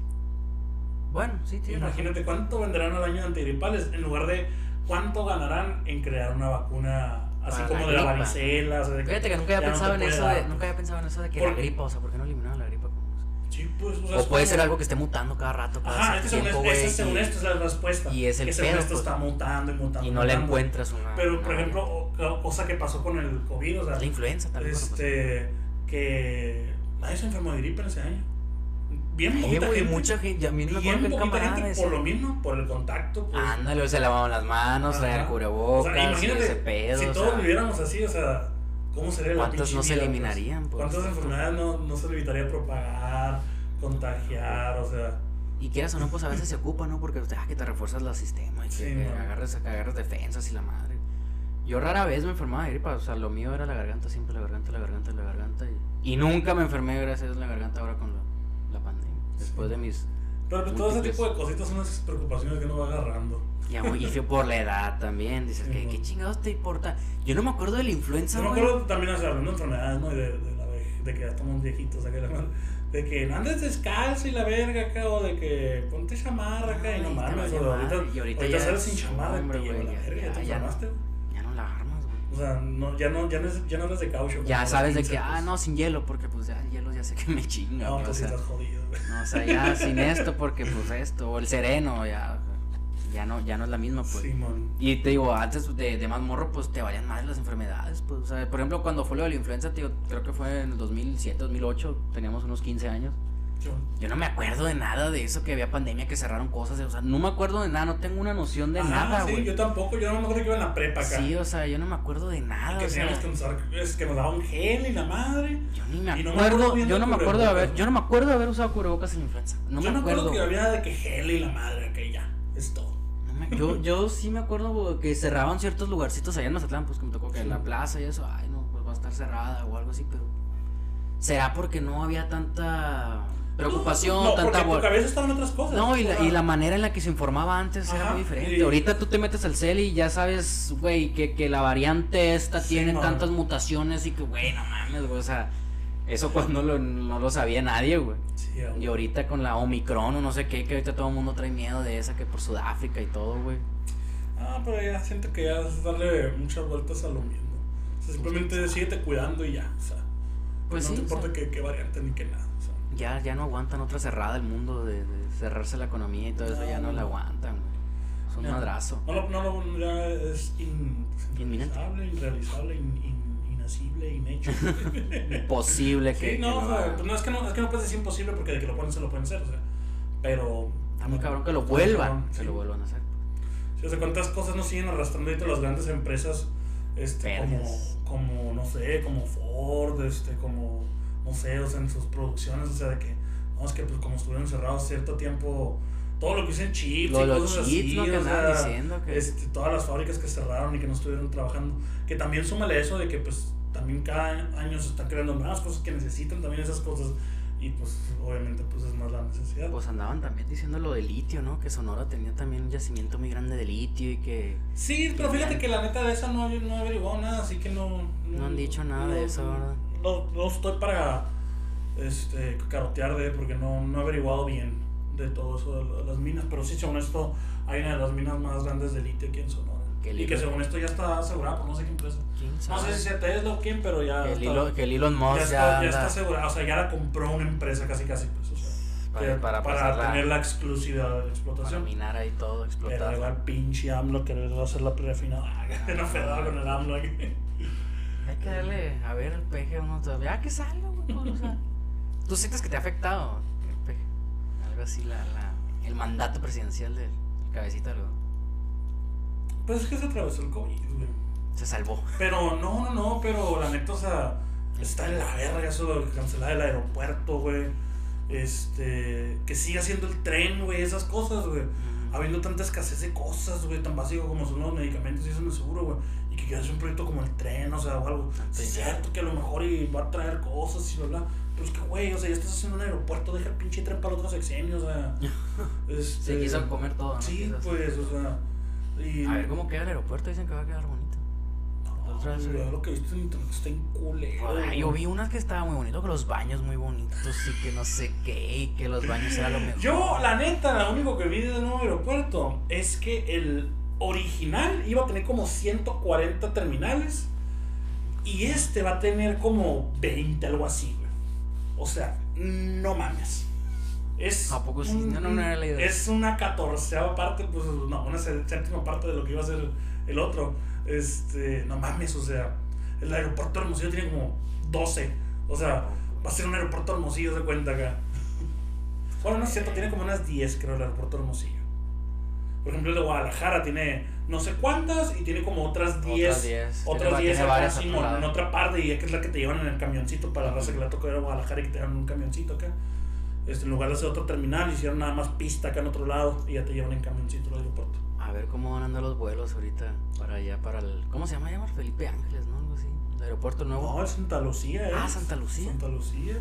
Bueno, sí, tío. Imagínate cuánto venderán al año de antigripales en lugar de cuánto ganarán en crear una vacuna Así como de la varicela. O sea, de Fíjate que nunca había pensado en eso de, nunca había pensado en eso de que la gripa, o sea, ¿por qué no eliminaron la gripa? Sí, pues, o, sea, o puede ser algo que esté mutando cada rato. Cada Ajá, es tiempo, güey. según esto es la respuesta. Y es el que según esto pues, está mutando y mutando. Y no le encuentras una. Pero, por ejemplo, cosa que pasó con el COVID, o sea. La influenza también. Este. Que nadie se enfermó de gripe en ese año bien poquita gente. mucha gente, a mí no bien poquita gente por lo mismo, por el contacto. Pues. Ándale, se lavaban las manos, traían cubrebocas, o sea, imagínate, ese pedo. Si todos viviéramos así, o sea, ¿cómo sería la ¿Cuántos no se eliminarían? Pues? ¿Cuántas enfermedades no, no se evitaría propagar, contagiar, o sea... Y quieras o no, pues a veces se ocupa, ¿no? Porque ah, que te refuerzas el sistema y que, agarres, agarres defensas y la madre. Yo rara vez me enfermaba de gripa, o sea, lo mío era la garganta, siempre la garganta, la garganta, la garganta. Y, y nunca me enfermé, gracias a la garganta ahora con la la pandemia. Después de mis. Pero pues, todo ese tipo de cositas son las preocupaciones que uno va agarrando. Ya, y fue por la edad también. Dices, que ¿qué, chingados te importa? Yo no me acuerdo de la influenza, Yo me acuerdo también, o sea, hablando de enfermedades, ¿no? Y de, de, la, de que ya estamos viejitos, acá, de que no andes descalzo y la verga acá, o de que ponte chamarra acá y no mames, o ahorita, y ahorita, ahorita sales sin chamarra, hombre, güey, la verga, ya, te Ya O sea, no, ya no, ya no, ya no eres de caucho. Ya sabes de que, ah, no, sin hielo, porque pues ya el hielo ya sé que me chinga. No, pues o sea, estás jodido. No, o sea, ya sin esto, porque pues esto, o el sereno, ya, ya no, ya no es la misma, pues. y te digo, antes de, de, más morro, pues te valían más las enfermedades, pues, o sea, por ejemplo, cuando fue lo de la influenza, tío, creo que fue en el 2007, 2008, teníamos unos 15 años. Yo no me acuerdo de nada de eso, que había pandemia, que cerraron cosas, o sea, no me acuerdo de nada, no tengo una noción de nada, güey. Sí, yo tampoco, yo no me acuerdo que iba en la prepa acá. Sí, o sea, yo no me acuerdo de nada. que que usar, es que nos daban gel y la madre. Yo ni me acuerdo, yo no me acuerdo de haber, yo no me acuerdo de haber usado cubrebocas en influenza. No yo me acuerdo. que había de que gel y la madre, que ya, es todo. yo, yo sí me acuerdo que cerraban ciertos lugarcitos allá en Mazatlán, pues que me tocó que en la plaza y eso, ay no, pues va a estar cerrada o algo así, pero ¿Será porque no había tanta preocupación, no, tanta porque tu cabeza estaba en otras cosas. No, y la, y la manera en la que se informaba antes era muy diferente. y- Ahorita tú te metes al cel y ya sabes, güey, que, que la variante esta Sí, tiene man. tantas mutaciones y que, güey, no mames, güey, o sea, eso pues no lo, no lo sabía nadie, güey. Sí. Y ahorita con la Omicron o no sé qué, que ahorita todo el mundo trae miedo de esa, que por Sudáfrica y todo, güey. Ah, pero ya siento que ya es darle muchas vueltas a lo mismo. O sea, simplemente síguete cuidando y ya. O sea, Pues no sí, te o importa sea. qué, qué variante ni qué nada. Ya, ya no aguantan otra cerrada el mundo de, de cerrarse la economía y todo eso, No, ya no no, la no. aguantan, güey. Es un No. madrazo. no, lo- no, lo- ya es in, Inminente. irrealizable, in, in- inasible, inhecho. Imposible que. sí, no, que o sea, no, es que no, es que no puedes decir imposible porque de que lo pueden hacer, lo pueden hacer. O sea, pero. Está muy cabrón que lo vuelvan, que sí. lo vuelvan a hacer. Sí, o sea, cuántas cosas nos siguen arrastrando ahorita las grandes empresas, este, como, como, no sé, como Ford, este, como, no sé, o sea, en sus producciones, o sea, de que, no, es que pues como estuvieron cerrados cierto tiempo, todo lo que dicen chips Lo y los cosas chips, así, ¿no? Que o sea, diciendo que- este, todas las fábricas que cerraron y que no estuvieron trabajando, que también súmale eso de que pues también cada año se están creando nuevas cosas que necesitan también esas cosas y pues obviamente pues es más la necesidad. Pues andaban también diciendo lo de litio, ¿no? Que Sonora tenía también un yacimiento muy grande de litio y que. Sí, pero fíjate que la neta de esa no, no he averiguado nada, así que no... No han dicho nada de eso, ¿verdad? No, no estoy para este, carotear de porque no, no he averiguado bien de todo eso de la- las minas, pero sí, según esto, hay una de las minas más grandes de litio aquí en Sonora. Y que según esto ya está asegurada por no sé qué empresa. ¿Quién No sé si sea Tesla o quién, pero ya, que, el está, que el Elon Musk ya, está, ya está asegurada, o sea, ya la compró una empresa casi casi, pues, o sea, para, para, para tener la exclusividad de la para explotación. minar ahí todo, Pero explotar. el pinche AMLO que va a hacer la prefinada. Una fedada con el AMLO aquí. Hay que darle a ver el peje unos Ya que salga, güey. o sea. ¿Tú sientes que te ha afectado el peje? Algo así, la, la, el mandato presidencial del cabecita, luego. Pues es que se atravesó el COVID, güey. Se salvó. Pero no, no, no, pero la neta, o sea, está en la verga eso de cancelar el aeropuerto, güey. Este, que siga haciendo el tren, güey, esas cosas, güey. Habiendo tanta escasez de cosas, güey, tan básico como son los medicamentos y eso en el seguro, güey. Y que quieras un proyecto como el tren, o sea, o algo. Sí, es cierto que a lo mejor y va a traer cosas y bla, bla. Pero es que, güey, o sea, ya estás haciendo un aeropuerto, deja el pinche tren para otro sexenio, o sea. este, Se quiso comer todo, ¿no? Sí, hacer- pues, o sea. Y, A ver cómo queda el aeropuerto, dicen que va a quedar bonito. No, otra vez, güey, güey. lo que he visto en internet está en culero. Yo vi unas que estaban muy bonitos, que los baños muy bonitos y que no sé qué, y que los baños eran lo mejor. Yo, la neta, lo único que vi del nuevo aeropuerto es que el original iba a tener como 140 terminales y este va a tener como 20, algo así, güey. O sea, no mames. Es ¿A poco sí? un- No, no, no era la idea. Es una catorceava parte, pues no, una sé- séptima parte de lo que iba a ser el otro. Este, no mames, o sea, el aeropuerto de Hermosillo tiene como 12. O sea, va a ser un aeropuerto de Hermosillo de cuenta acá. Bueno, no es cierto, tiene como unas 10, creo, el aeropuerto de Hermosillo. Por ejemplo, el de Guadalajara tiene no sé cuántas y tiene como otras 10. Otras 10. Otras Tiene- 10 tiene acá, Simón, en otra parte, y que es la que te llevan en el camioncito para la raza que le tocó ir a Guadalajara y que te llevan en un camioncito acá. Este, en lugar de hacer otro terminal, hicieron nada más pista acá en otro lado y ya te llevan en camioncito al aeropuerto. A ver cómo van a andar los vuelos ahorita para allá, para el. ¿Cómo se llama? Llama Felipe Ángeles, ¿no? Algo así. El aeropuerto nuevo. No, es Santa Lucía, ¿eh? Ah, Santa Lucía. Santa Lucía.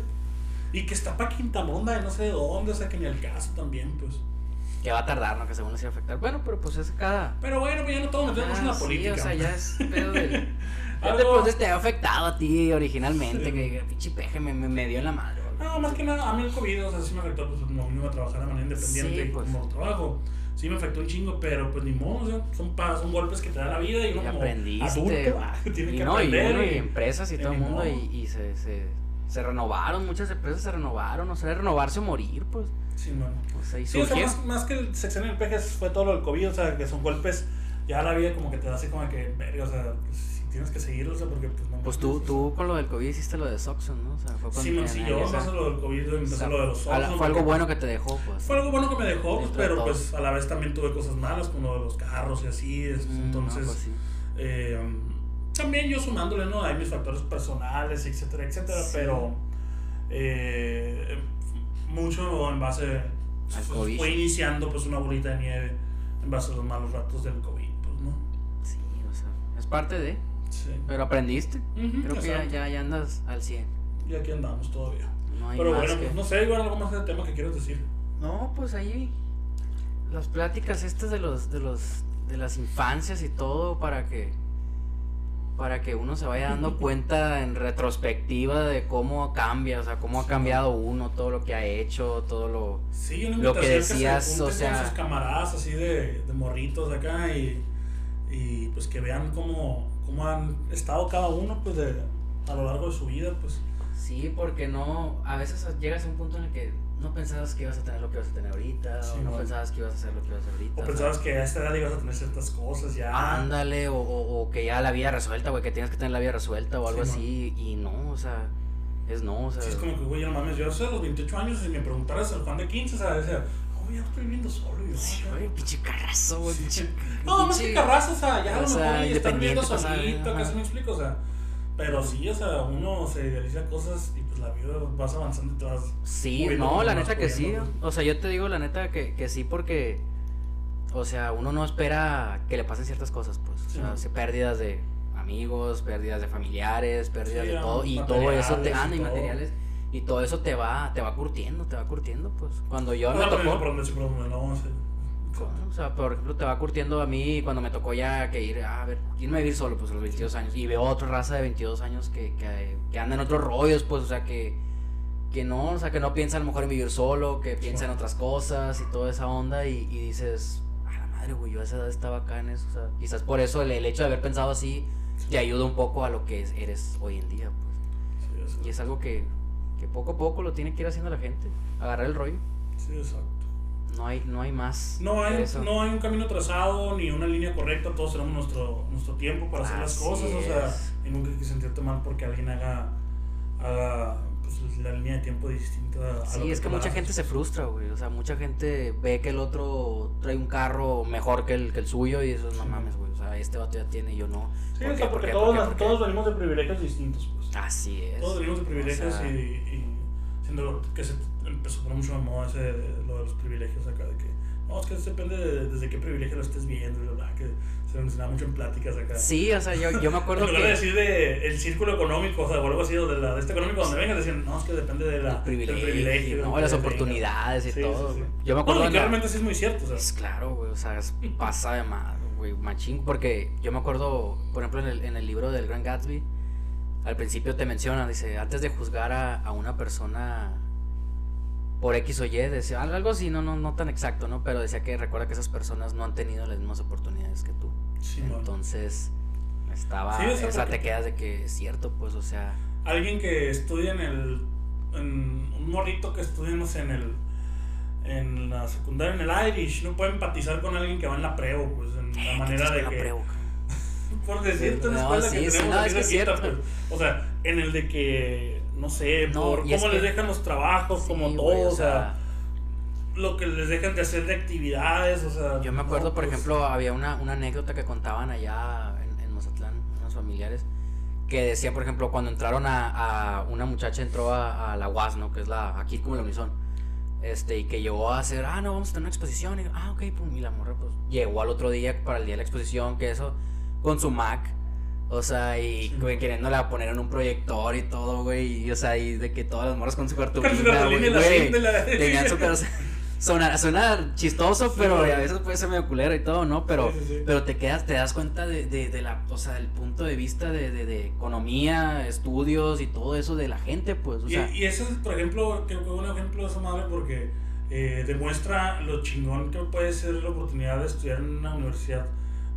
Y que está para Quintamonda, de no sé de dónde, o sea que ni al caso también, pues. Que va a tardar, ¿no? Que según les iba a afectar. Bueno, pero pues es cada. Pero bueno, pues ya no metiendo mucho en Ah, la sí, política. o sea, ya es pedo del. Ya Algo- te, pues, te ha afectado a ti originalmente, Sí. que, pinche peje me, me, me dio en la madre. No, más que nada, a mí el COVID, o sea, sí me afectó, pues no me iba a trabajar de manera independiente Sí, y pues. como trabajo. Sí me afectó un chingo, pero pues ni modo, o sea, son, golpes que te da la vida y uno Y como aprendiste. adulto tiene y que no, y, aprender. uno, y y- empresas y y todo el mundo, y, y se, se, se renovaron, muchas empresas se renovaron, o sea, renovarse o morir, pues. Sí, man. O sea, y Sí, o sea, más, más que el sexenio del peje fue todo lo del COVID, o sea, que son golpes, ya la vida como que te da así como que, verga, o sea, pues, si tienes que seguir, o sea, porque pues no Pues tú, o tú con lo del COVID hiciste lo de Soxon, ¿no? O sea, fue cuando Sí, man, sí, yo empecé lo del COVID, o empecé sea, lo de los ojos. Fue algo porque, bueno que te dejó, pues. Fue algo bueno que me dejó, pues, de pero pues a la vez también tuve cosas malas, como lo de los carros y así, es- Mm, no, entonces... pues sí. Eh, también yo sumándole, ¿no? Hay mis factores personales, etcétera, etcétera, Sí. pero eh, mucho en base, Al pues, COVID. fue iniciando pues una bolita de nieve en base a los malos ratos del COVID, pues, ¿no? Sí, o sea, es parte de. Sí. Pero aprendiste. Ujú, Creo que ya, ya, ya andas al 100. y aquí andamos todavía. No hay Pero más bueno, que- pues no sé, igual algo más de tema que quieras decir. No, pues ahí las pláticas estas de los de los de las infancias y todo para que para que uno se vaya dando cuenta en retrospectiva de cómo cambia, o sea, cómo ha cambiado uno, todo lo que ha hecho, todo lo Sí, una Lo que decías, se o sea- sus camaradas así de, de morritos de acá y, y pues que vean cómo, cómo han estado cada uno pues de, a lo largo de su vida, pues. Sí, porque no, a veces llegas a un punto en el que no pensabas que ibas a tener lo que ibas a tener ahorita, Sí, o no man. pensabas que ibas a hacer lo que ibas a hacer ahorita. O o pensabas que a esta edad ibas a tener ciertas cosas ya. Ándale, o, o, o que ya la vida resuelta, güey, que tienes que tener la vida resuelta o algo Sí, así, y no, o sea, es no, o sea. Sí, es como que, güey, no mames, yo a los 28 años, si me preguntaras al Juan de 15, o sea, decía, oh, ya estoy viviendo solo. yo, Sí, güey, pinche carrazo, güey, pinche. No, más que carrazo, o sea, ya a lo mejor estar viviendo solito, que se me explica, o sea. Pero sí, o sea, uno se idealiza cosas y la vida vas avanzando y te vas. Sí, no, la neta que sí. pues. O sea, yo te digo la neta que, que sí porque, o sea, uno no espera que le pasen ciertas cosas, pues. O sea, se- pérdidas de amigos, pérdidas de familiares, pérdidas Sí, de todo. Y todo eso te y anda y todo. materiales. Y todo eso te va, te va curtiendo, te va curtiendo, pues. Cuando yo No, me no, tocó. sí. O sea, por ejemplo, te va curtiendo a mí cuando me tocó ya que ir a ver, irme a vivir solo, pues a los 22 años. Y veo otra raza de 22 años que, que, que anda en otros rollos, pues, o sea, que, que no, o sea, que no piensa a lo mejor en vivir solo, que piensa en otras cosas y toda esa onda. Y, y dices, a la madre, güey, yo a esa edad estaba acá en eso. O sea, quizás por eso el, el hecho de haber pensado así te ayuda un poco a lo que es- eres hoy en día, pues. Sí, Y es algo que, que poco a poco lo tiene que ir haciendo la gente, agarrar el rollo. sí, exacto. No hay, no hay más. No que hay, no hay un camino trazado ni una línea correcta, todos tenemos nuestro, nuestro tiempo para hacer las cosas, o sea, es. y nunca hay que sentirte mal porque alguien haga, haga pues, la línea de tiempo distinta a lo Sí, es que tú la mucha haces. gente se frustra, güey. O sea, mucha gente ve que el otro trae un carro mejor que el, que el suyo y eso no Sí. mames, güey. O sea, este vato ya tiene y yo no. Sí, ¿Por o sea, ¿Por porque todos, todos venimos de privilegios distintos, pues. Así es. Todos venimos de privilegios O sea, y, y que se empezó a poner mucho moda ese, lo de los privilegios acá, de que, no, es que depende de, desde qué privilegio lo estés viendo, y bla, que se mencionaba mucho en pláticas acá. Sí, o sea, yo, yo me acuerdo que. decir de el círculo económico, o sea, o algo así, o de, la, de este económico donde vengas, decían, no, es que depende de la, privilegio, del privilegio. ¿no? de las oportunidades y vengas. Sí, todo. sí, sí. Yo me acuerdo No, y que la- realmente sí es muy cierto, o sea. Es claro, güey, o sea, es- pasa de más, güey, machín, porque yo me acuerdo, por ejemplo, en el, en el libro del Gran Gatsby, al principio te menciona, dice, antes de juzgar a, a una persona por X o Y, decía algo así, no, no, no tan exacto, ¿no? Pero decía que recuerda que esas personas no han tenido las mismas oportunidades que tú. Sí. Entonces, estaba, Sí, o sea, o sea, porque- te quedas de que es cierto, pues, o sea, alguien que estudia en el. En un morrito que estudia, no sé, en el. En la secundaria, en el Irish, no puede empatizar con alguien que va en la preo, pues, en la ¿qué manera de con la que. preo? Por decirte una No, escuela sí, que sí, tenemos no, es que cierto. pues, o sea, en el de que, no sé, No, por cómo les que- dejan los trabajos, como todo, o sea, lo que les dejan de hacer de actividades, o sea. Yo me acuerdo, por pues, ejemplo, había una, una anécdota que contaban allá en, en Mazatlán, unos familiares, que decía, por ejemplo, cuando entraron a, a una muchacha entró a, a la UAS, ¿no? Que es la, aquí como la Unison, este, y que llegó a hacer, ah, no, vamos a tener una exposición, y, ah, ok, pum, y la morra, pues, llegó al otro día para el día de la exposición, que eso, con su Mac, o sea, y güey, queriéndola poner en un proyector y todo, güey, y, o sea, y de que todas las morras con su cartulina, güey, la- tenían su Suena, suena chistoso, pero a veces puede ser medio culero y todo, ¿no? Pero, Sí, sí, sí. pero te quedas, te das cuenta de, de, de la, o sea, del punto de vista de, de, de economía, estudios y todo eso de la gente, pues, o Y, sea, y ese es, por ejemplo, creo que un ejemplo de esa madre porque eh, demuestra lo chingón que puede ser la oportunidad de estudiar en una universidad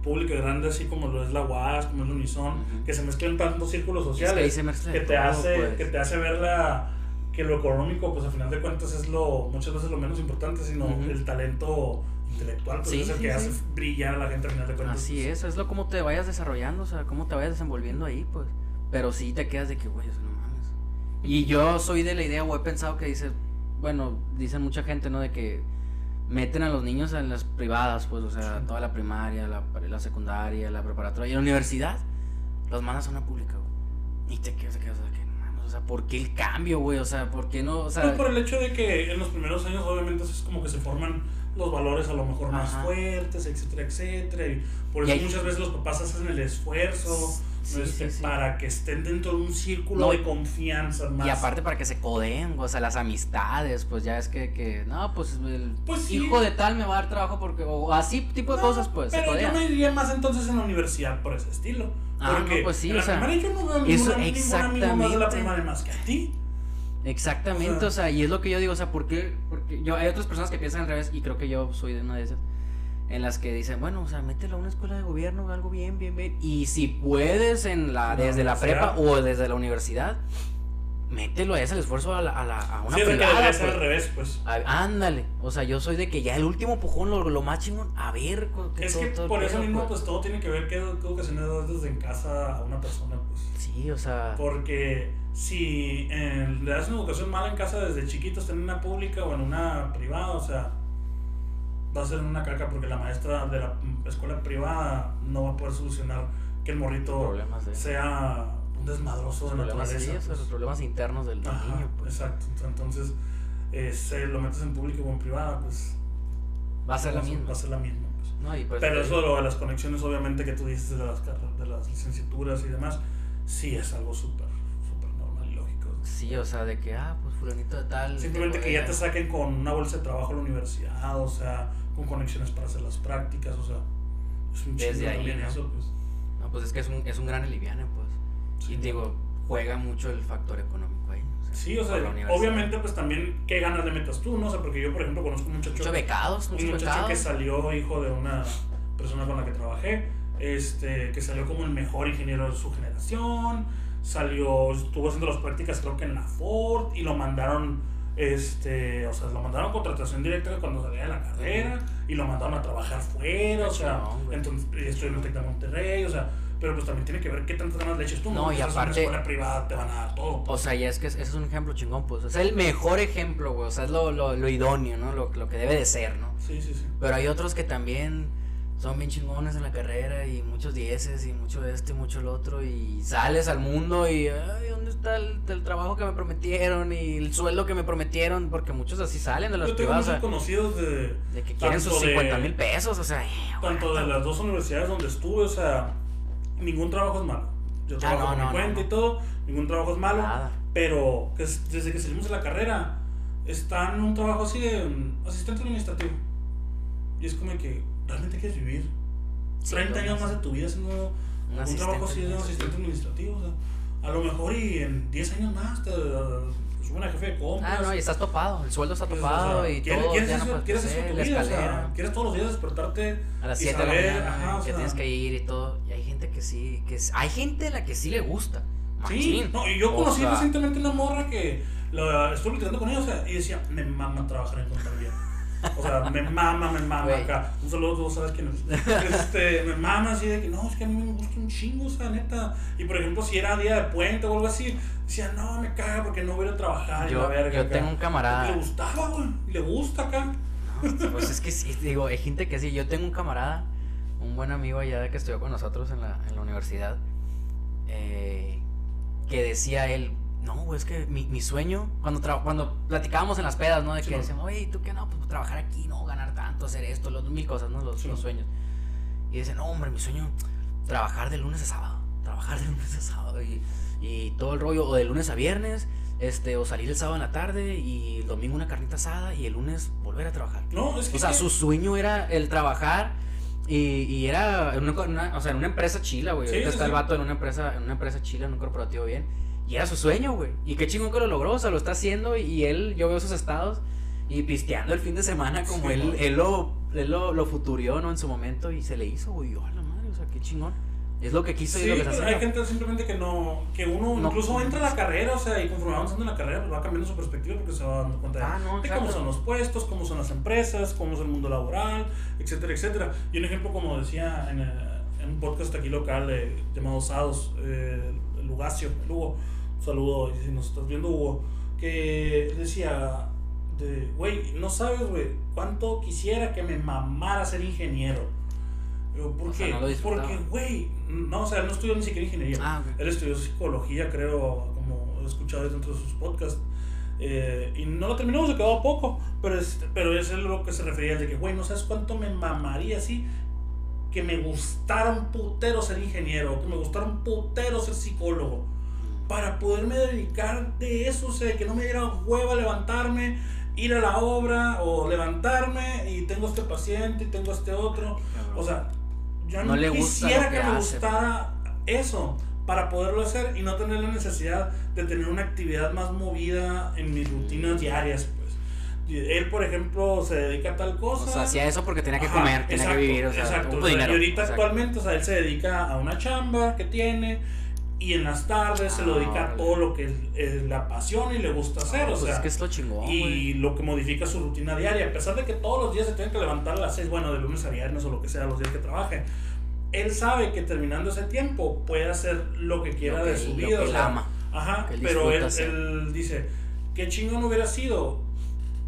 pública grande, así como lo es la UAS, como es la Unison, Ujú. que se mezclan tantos círculos es que sociales, se que te, todo, hace, pues. que te hace ver la, que lo económico, pues a final de cuentas es lo muchas veces lo menos importante, sino Ujú. el talento intelectual, pues Sí, es el sí, que sí. hace brillar a la gente a final de cuentas. Así es, es lo como te vayas desarrollando, o sea, cómo te vayas desenvolviendo ahí, pues. Pero sí te quedas de que, güey, o sea, no mames. Y yo soy de la idea, o he pensado que dice, bueno, dicen mucha gente, ¿no? De que meten a los niños en las privadas, pues, o sea, toda la primaria, la, la secundaria, la preparatoria y la universidad, los mandas a una pública, güey. Y te quedas, te quedas de que, no mames, o sea, ¿por qué el cambio, güey? O sea, ¿por qué no? O sea, Pues por el hecho de que en los primeros años obviamente es como que se forman los valores a lo mejor más Ajá. fuertes, etcétera, etcétera. Y por Y eso ahí- muchas veces los papás hacen el esfuerzo Sí, este, sí, sí. para que estén dentro de un círculo No, de confianza más. Y aparte para que se codeen, o sea, las amistades, pues ya es que, que no, pues el Pues hijo de tal me va a dar trabajo porque, o así tipo de No, cosas, pues se Pero yo codean. me iría más entonces en la universidad por ese estilo. Ah, Porque no, pues sí, en o la sea, primaria yo no veo eso- ninguna, ningún amigo más de la primaria más que a ti. Exactamente, O sea- y es lo que yo digo, o sea, ¿por qué? Porque yo, hay otras personas que piensan al revés, y creo que yo soy de una de esas, en las que dicen, bueno, o sea, mételo a una escuela de gobierno, algo bien, bien, bien, y si puedes en la, desde la prepa o desde la universidad, mételo a ese el esfuerzo a, la, a, la- a una sí, que ser pues. al revés, pues. A- ándale, o sea, yo soy de que ya el último pujón, lo, lo más chingón, a ver, Es todo- que todo por eso mismo, pues. pues todo tiene que ver qué, qué educación le das desde en casa a una persona, pues. Sí, o sea, Porque si eh, le das una educación mala en casa desde chiquito, está en una pública o en una privada, o sea, va a ser una caca porque la maestra de la escuela privada no va a poder solucionar que el morrito problemas sea un desmadroso de naturaleza. sea, pues. los problemas internos del, del Ajá, niño, pues. Exacto. Entonces, eh, se lo metes en público o en privada, pues Va a ser la va misma. Va a ser la misma. pues. No, y pues, Pero eso lo de las conexiones, obviamente, que tú dices de las, de las licenciaturas y demás, sí es algo súper, súper normal y lógico. Sí, o sea, de que, ah, pues fulanito de tal. Simplemente que ya te saquen con una bolsa de trabajo a la universidad, o sea, con conexiones para hacer las prácticas, o sea, es un Desde ahí, ¿no? eso, pues. No, pues es que es un, es un gran aliviane, pues. Sí. Y digo, juega mucho el factor económico ahí. o sea, Sí, o sea, obviamente, pues también, ¿qué ganas le metas tú, no? O sea, porque yo, por ejemplo, conozco un muchacho. Muchos becados, un muchos muchacho becados. que salió hijo de una persona con la que trabajé, este, que salió como el mejor ingeniero de su generación, salió, estuvo haciendo las prácticas creo que en la Ford y lo mandaron, este, o sea, lo mandaron a contratación directa cuando salía de la carrera y lo mandaron a trabajar fuera, o sea, güey. entonces y estoy en el Tec de Monterrey, o sea, pero pues también tiene que ver qué tantas ganas le eches tú, No, y en aparte- una escuela privada te van a dar todo. O sea, ya es que es- ese es un ejemplo chingón, pues. Es el mejor ejemplo, güey. O sea, es lo, lo, lo idóneo, ¿no? Lo, lo que debe de ser, ¿no? Sí, sí, sí. Pero hay otros que también son bien chingones en la carrera y muchos dieces y mucho esto y mucho lo otro y sales al mundo y ay, ¿dónde está el, el trabajo que me prometieron y el sueldo que me prometieron? Porque muchos así salen de las Yo tengo privadas, o muchos sea, conocidos de, de que quieren sus tanto de- 50 mil pesos, o sea, eh, tanto de las dos universidades donde estuve, o sea, ningún trabajo es malo. Yo trabajo Ah, no, por mi no, cuenta no, y todo, ningún trabajo es malo, Nada. pero que es- desde que salimos de la carrera están en un trabajo así de mm, asistente administrativo. Y es como que realmente quieres vivir Sí, 30 años no, más de tu vida haciendo Un un trabajo así de asistente administrativo. O sea, a lo mejor y en 10 años más te suben a jefe de compras. Ah, no, y estás topado, el sueldo está Pues, o topado sea, y ¿quieres, todo, quieres ya no eso, puedes quieres eso hacer, en tu vida, o escalera. sea, quieres todos los días despertarte A las y 7 de la mañana ajá, o que sea, tienes que ir y todo. Y hay gente que sí, que es- hay gente a la que sí le gusta. Sí, machín. no, y yo conocí recientemente una morra que la, estuve platicando con ella, o sea, y decía, me mama trabajar en contabilidad. O sea, me mama, me mama acá. Un saludo, tú sabes quién es. Este, me mama así de que, no, es que a mí me gusta un chingo, o sea, neta. Y por ejemplo, si era día de puente o algo así, decía, no, me caga porque no voy a ir a trabajar. Yo- la verga yo acá". tengo un camarada. Le gustaba, güey, le gusta acá. No, pues es que sí, digo, hay gente que sí. Yo tengo un camarada, un buen amigo allá que estudió con nosotros en la, en la universidad, eh, que decía él, no, güey, es que mi, mi sueño, cuando, cuando platicábamos en las pedas, ¿no? De Sí, que decíamos, oye, ¿y ¿tú qué no? Pues trabajar aquí, ¿no? Ganar tanto, hacer esto, los mil cosas, ¿no? Los, Sí. los sueños. Y dice, no, hombre, mi sueño, trabajar de lunes a sábado, trabajar de lunes a sábado y, y todo el rollo, o de lunes a viernes, este, o salir el sábado en la tarde y el domingo una carnita asada y el lunes volver a trabajar. No, es que. O sea, que- su sueño era el trabajar y, y era en una, una- o sea, en una empresa chila, güey. Sí, Ahorita sí, está el vato en una empresa, en una empresa chila, en un corporativo bien. Y era su sueño, güey. Y qué chingón que lo logró, o sea, lo está haciendo y él, yo veo sus estados y pisteando el fin de semana como Sí, él, él, lo, él lo, lo futurió, ¿no? En su momento y se le hizo, güey. A la madre, o sea, qué chingón. Es lo que quiso y Sí, es lo que hay gente simplemente que no, que uno No. incluso entra a la carrera, o sea, y conforme va avanzando en la carrera, pues va cambiando su perspectiva porque se va dando cuenta Ah, no, de claro. cómo son los puestos, cómo son las empresas, cómo es el mundo laboral, etcétera, etcétera. Y un ejemplo, como decía en, eh, en un podcast aquí local eh, llamado Sados, eh, Lugacio, un saludo, y si nos estás viendo, Hugo, que decía, de, güey, no sabes, güey, cuánto quisiera que me mamara ser ingeniero. Digo, ¿Por O sea, qué? no lo disfrutaba. Porque, güey, no, o sea, no estudió ni siquiera ingeniería. Ah. Él estudió psicología, creo, como he escuchado dentro de sus podcasts. Eh, y no lo terminó, se quedó a poco. Pero es, pero es lo que se refería de que, güey, no sabes cuánto me mamaría así que me gustara un putero ser ingeniero, que me gustara un putero ser psicólogo, para poderme dedicar de eso, o sea, que no me diera hueva levantarme, ir a la obra o levantarme y tengo este paciente y tengo este otro. O sea, yo no, quisiera que, me gustara eso para poderlo hacer y no tener la necesidad de tener una actividad más movida en mis rutinas diarias. Pues. Él, por ejemplo, se dedica a tal cosa. O sea, hacía eso porque tenía que comer, tenía que vivir, o sea, exacto. dinero. Y ahorita actualmente, o sea, él se dedica a una chamba que tiene y en las tardes se lo ah, dedica a todo lo que es, la apasiona y le gusta hacer. o pues sea, es que es lo chingón. Y lo que modifica su rutina diaria. A pesar de que todos los días se tiene que levantar a las 6, bueno, de lunes a viernes o lo que sea, los días que trabaje. Él sabe que terminando ese tiempo puede hacer lo que quiera de su vida. o sea, ama. Ajá, pero él, él, dice: ¿Qué chingón hubiera sido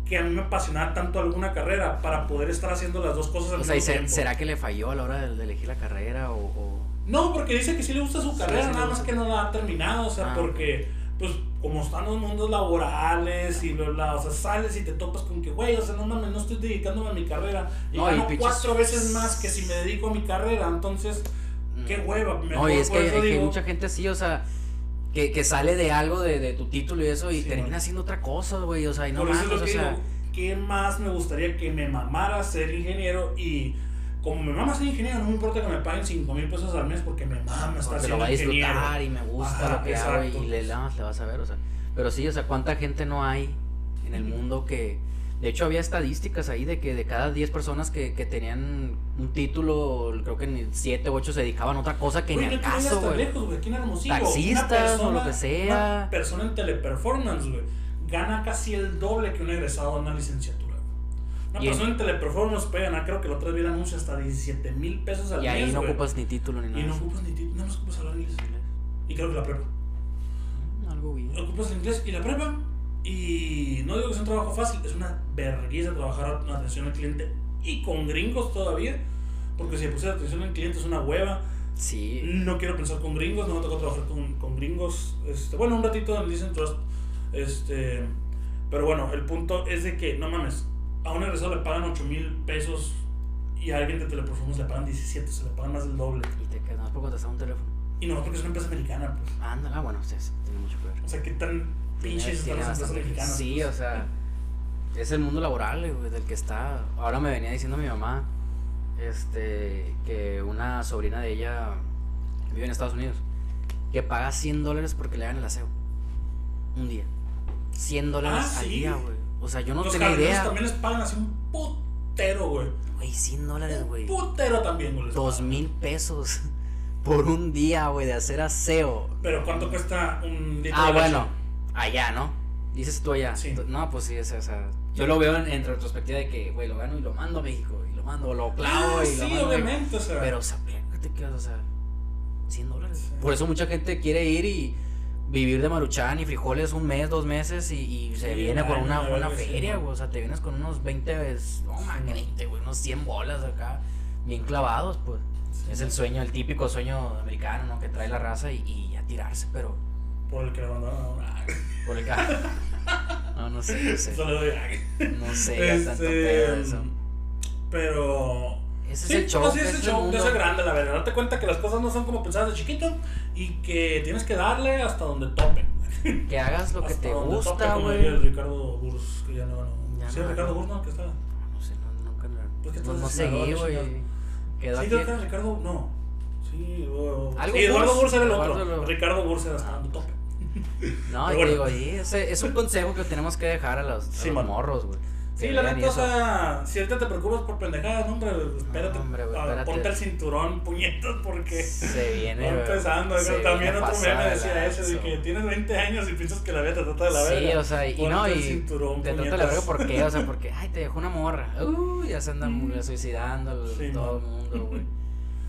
que a mí me apasionara tanto alguna carrera para poder estar haciendo las dos cosas al o mismo sea, tiempo? ¿Será que le falló a la hora de, elegir la carrera o no, porque dice que sí le gusta su carrera, nada más que no la ha terminado, o sea, ah, porque, pues, como están los mundos laborales y bla, bla, o sea, sales y te topas con que, güey, o sea, no mames, no estoy dedicándome a mi carrera. Y no, gano cuatro veces más que si me dedico a mi carrera, entonces, qué mm. hueva. Mejor, no, y es que, hay mucha gente así, o sea, que, que sale de algo de, de, tu título y eso y termina haciendo otra cosa, güey, o sea, y no más, o sea... ¿Qué más me gustaría que me mamara ser ingeniero y como me mama ser ingeniero, no me importa que me paguen 5 mil pesos al mes porque me mama estar siendo lo va a disfrutar y me gusta lo que hago y le, le, vas a ver, o sea. Pero sí, o sea, ¿cuánta gente no hay en el mundo que... De hecho, había estadísticas ahí de que de cada 10 personas que, que tenían un título, creo que ni 7 o 8 se dedicaban a otra cosa que ni al caso, güey. Taxistas o lo que sea. Una persona en teleperformance, güey, gana casi el doble que un egresado en una licenciatura. Una persona en, Teleperformance puede ganar, creo que la otra vez el anuncio hasta 17 mil pesos al mes. Y ahí no ocupas ni título ni nada. Y no ocupas ni título, nada más ocupas hablar inglés. Y creo que la prepa. Mm, algo bien. Ocupas el inglés y la prepa. Y no digo que sea un trabajo fácil, es una vergüenza trabajar en atención al cliente y con gringos todavía. Porque si puse atención al cliente es una hueva. Sí. No quiero pensar con gringos, no me tocó trabajar con, con gringos. Este, bueno, un ratito en Listen Trust. Este, pero bueno, el punto es de que, no mames, a un egresado le pagan 8 mil pesos y a alguien de Teleperformance le pagan 17, se le pagan más del doble. Y te quedas más poco te un teléfono. Y no, porque es una empresa americana, pues. Anda, ah, bueno, ustedes tiene mucho que ver. O sea, qué tan pinches están las empresas mexicanas. Sí, pues? o sea, es el mundo laboral, güey, del que está. Ahora me venía diciendo mi mamá, este, que una sobrina de ella vive en Estados Unidos, que paga 100 dólares porque le hagan el aseo. Un día. 100 dólares ah, al día, güey. O sea, yo no Los tenía idea. también les pagan así un putero, güey. Güey, 100 dólares, güey. Putero también, güey. Dos mil pesos por un día, güey, de hacer aseo. Pero ¿cuánto cuesta un día? Ah, bueno, allá, ¿no? Dices tú allá. Sí. No, pues sí, es, o sea, yo lo veo en, retrospectiva de que, güey, lo gano y lo mando a México. Y lo mando, lo clavo ah, y sí, lo mando. obviamente, o sea. Pero, o sea, ¿qué te quedas? O sea, 100 dólares. Por eso mucha gente quiere ir y vivir de maruchan y frijoles un mes, dos meses y, se viene por una buena feria, güey. O sea, te vienes con unos 20, no más 20, güey, unos 100 bolas acá, bien clavados, pues. Es el sueño, el típico sueño americano, ¿no? Que trae la raza y, y a tirarse, pero. Por el que lo mandó Por el que. no, no sé, no sé. Solo No sé, este, tanto pedo eso. Pero ese es el show. Sí, es el show, es grande, la verdad. Date cuenta que las cosas no son como pensadas de chiquito y que tienes que darle hasta donde tope. Que hagas lo que te gusta. Como el Ricardo Burs, que ya no ganó. ¿Sí, Ricardo Burs, no? ¿Qué está? No sé, no, nunca pues no, no seguí, güey. Quedó sí, creo que Ricardo, no. Sí, sí Eduardo Burs era el otro. Ricardo Burs era hasta donde tope. No, y digo, ese es un consejo que tenemos que dejar a los, a los morros, güey. Sí, la neta, o sea, si ahorita te preocupas por pendejadas, no, hombre, espérate, no, hombre, ponte el cinturón, puñetos, porque se viene, empezando. También otro me decía eso, de que tienes 20 años y piensas que la vida te trata de la verga. Sí, o sea, y no, y cinturón, te trata de la verga, ¿por qué? O sea, porque, ay, te dejó una morra, uh, ya se andan mm. suicidando todo el mundo, güey.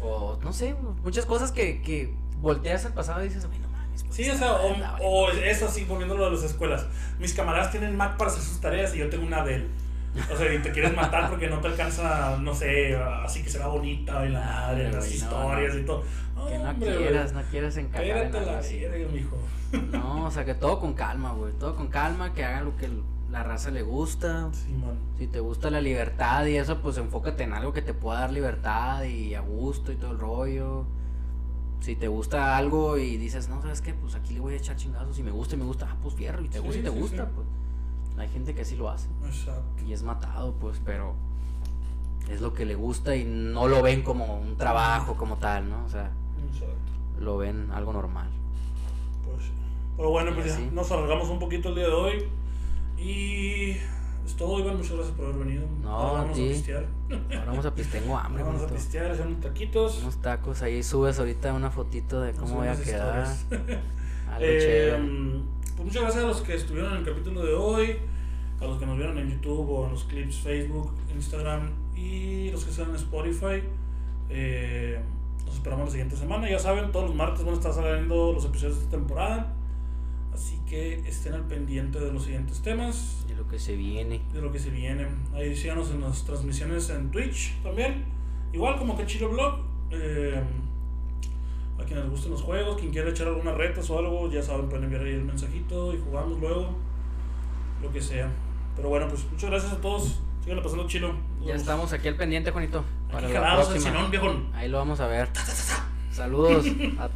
O, no sé, muchas cosas que, que volteas al pasado y dices, bueno, Sí, o sea, o, o, eso así, poniéndolo de las escuelas. Mis camaradas tienen Mac para hacer sus tareas y yo tengo una Dell. O sea, y te quieres matar porque no te alcanza, no sé, así que se bonita y la madre, las historias y todo. que no quieras, no quieras encajar en la mijo. No, o sea, que todo con calma, güey. Todo con calma, que hagan lo que la raza le gusta. Sí, man. Si te gusta la libertad y eso, pues enfócate en algo que te pueda dar libertad y a gusto y todo el rollo. Si te gusta algo y dices, no, ¿sabes qué? Pues aquí le voy a echar chingazos. Si me gusta y me gusta, ah, pues fierro. Y te Sí, gusta y te sí, gusta, sí. pues. Hay gente que sí lo hace. Exacto. Y es matado, pues, pero es lo que le gusta y no lo ven como un trabajo como tal, ¿no? O sea, Exacto. lo ven algo normal. Pues sí. Pero bueno, pues ya así. nos alargamos un poquito el día de hoy. Y es todo, Iván. Muchas gracias por haber venido. No, Ahora vamos ti. a pistear. Ahora vamos a pistear, tengo hambre, Vamos a pistear, hacer unos taquitos. Unos tacos, ahí subes ahorita una fotito de cómo voy a quedar. Algo Eh, pues muchas gracias a los que estuvieron en el capítulo de hoy, a los que nos vieron en YouTube o en los clips Facebook, Instagram y los que están en Spotify. Eh, nos esperamos la siguiente semana. Ya saben, todos los martes van a estar saliendo los episodios de esta temporada. Así que estén al pendiente de los siguientes temas, De lo que se viene. de lo que se viene. Ahí síganos en las transmisiones en Twitch también. Igual como que Chilo Blog. Eh, a quienes les gusten los juegos, quien quiera echar algunas retas o algo, ya saben, pueden enviar ahí el mensajito y jugamos luego. Lo que sea. Pero bueno, pues muchas gracias a todos. Síganle pasando chilo. Nos Ya vemos. estamos aquí al pendiente, Juanito. Para Aquí la próxima. Sinón, viejón. Ahí lo vamos a ver. Saludos a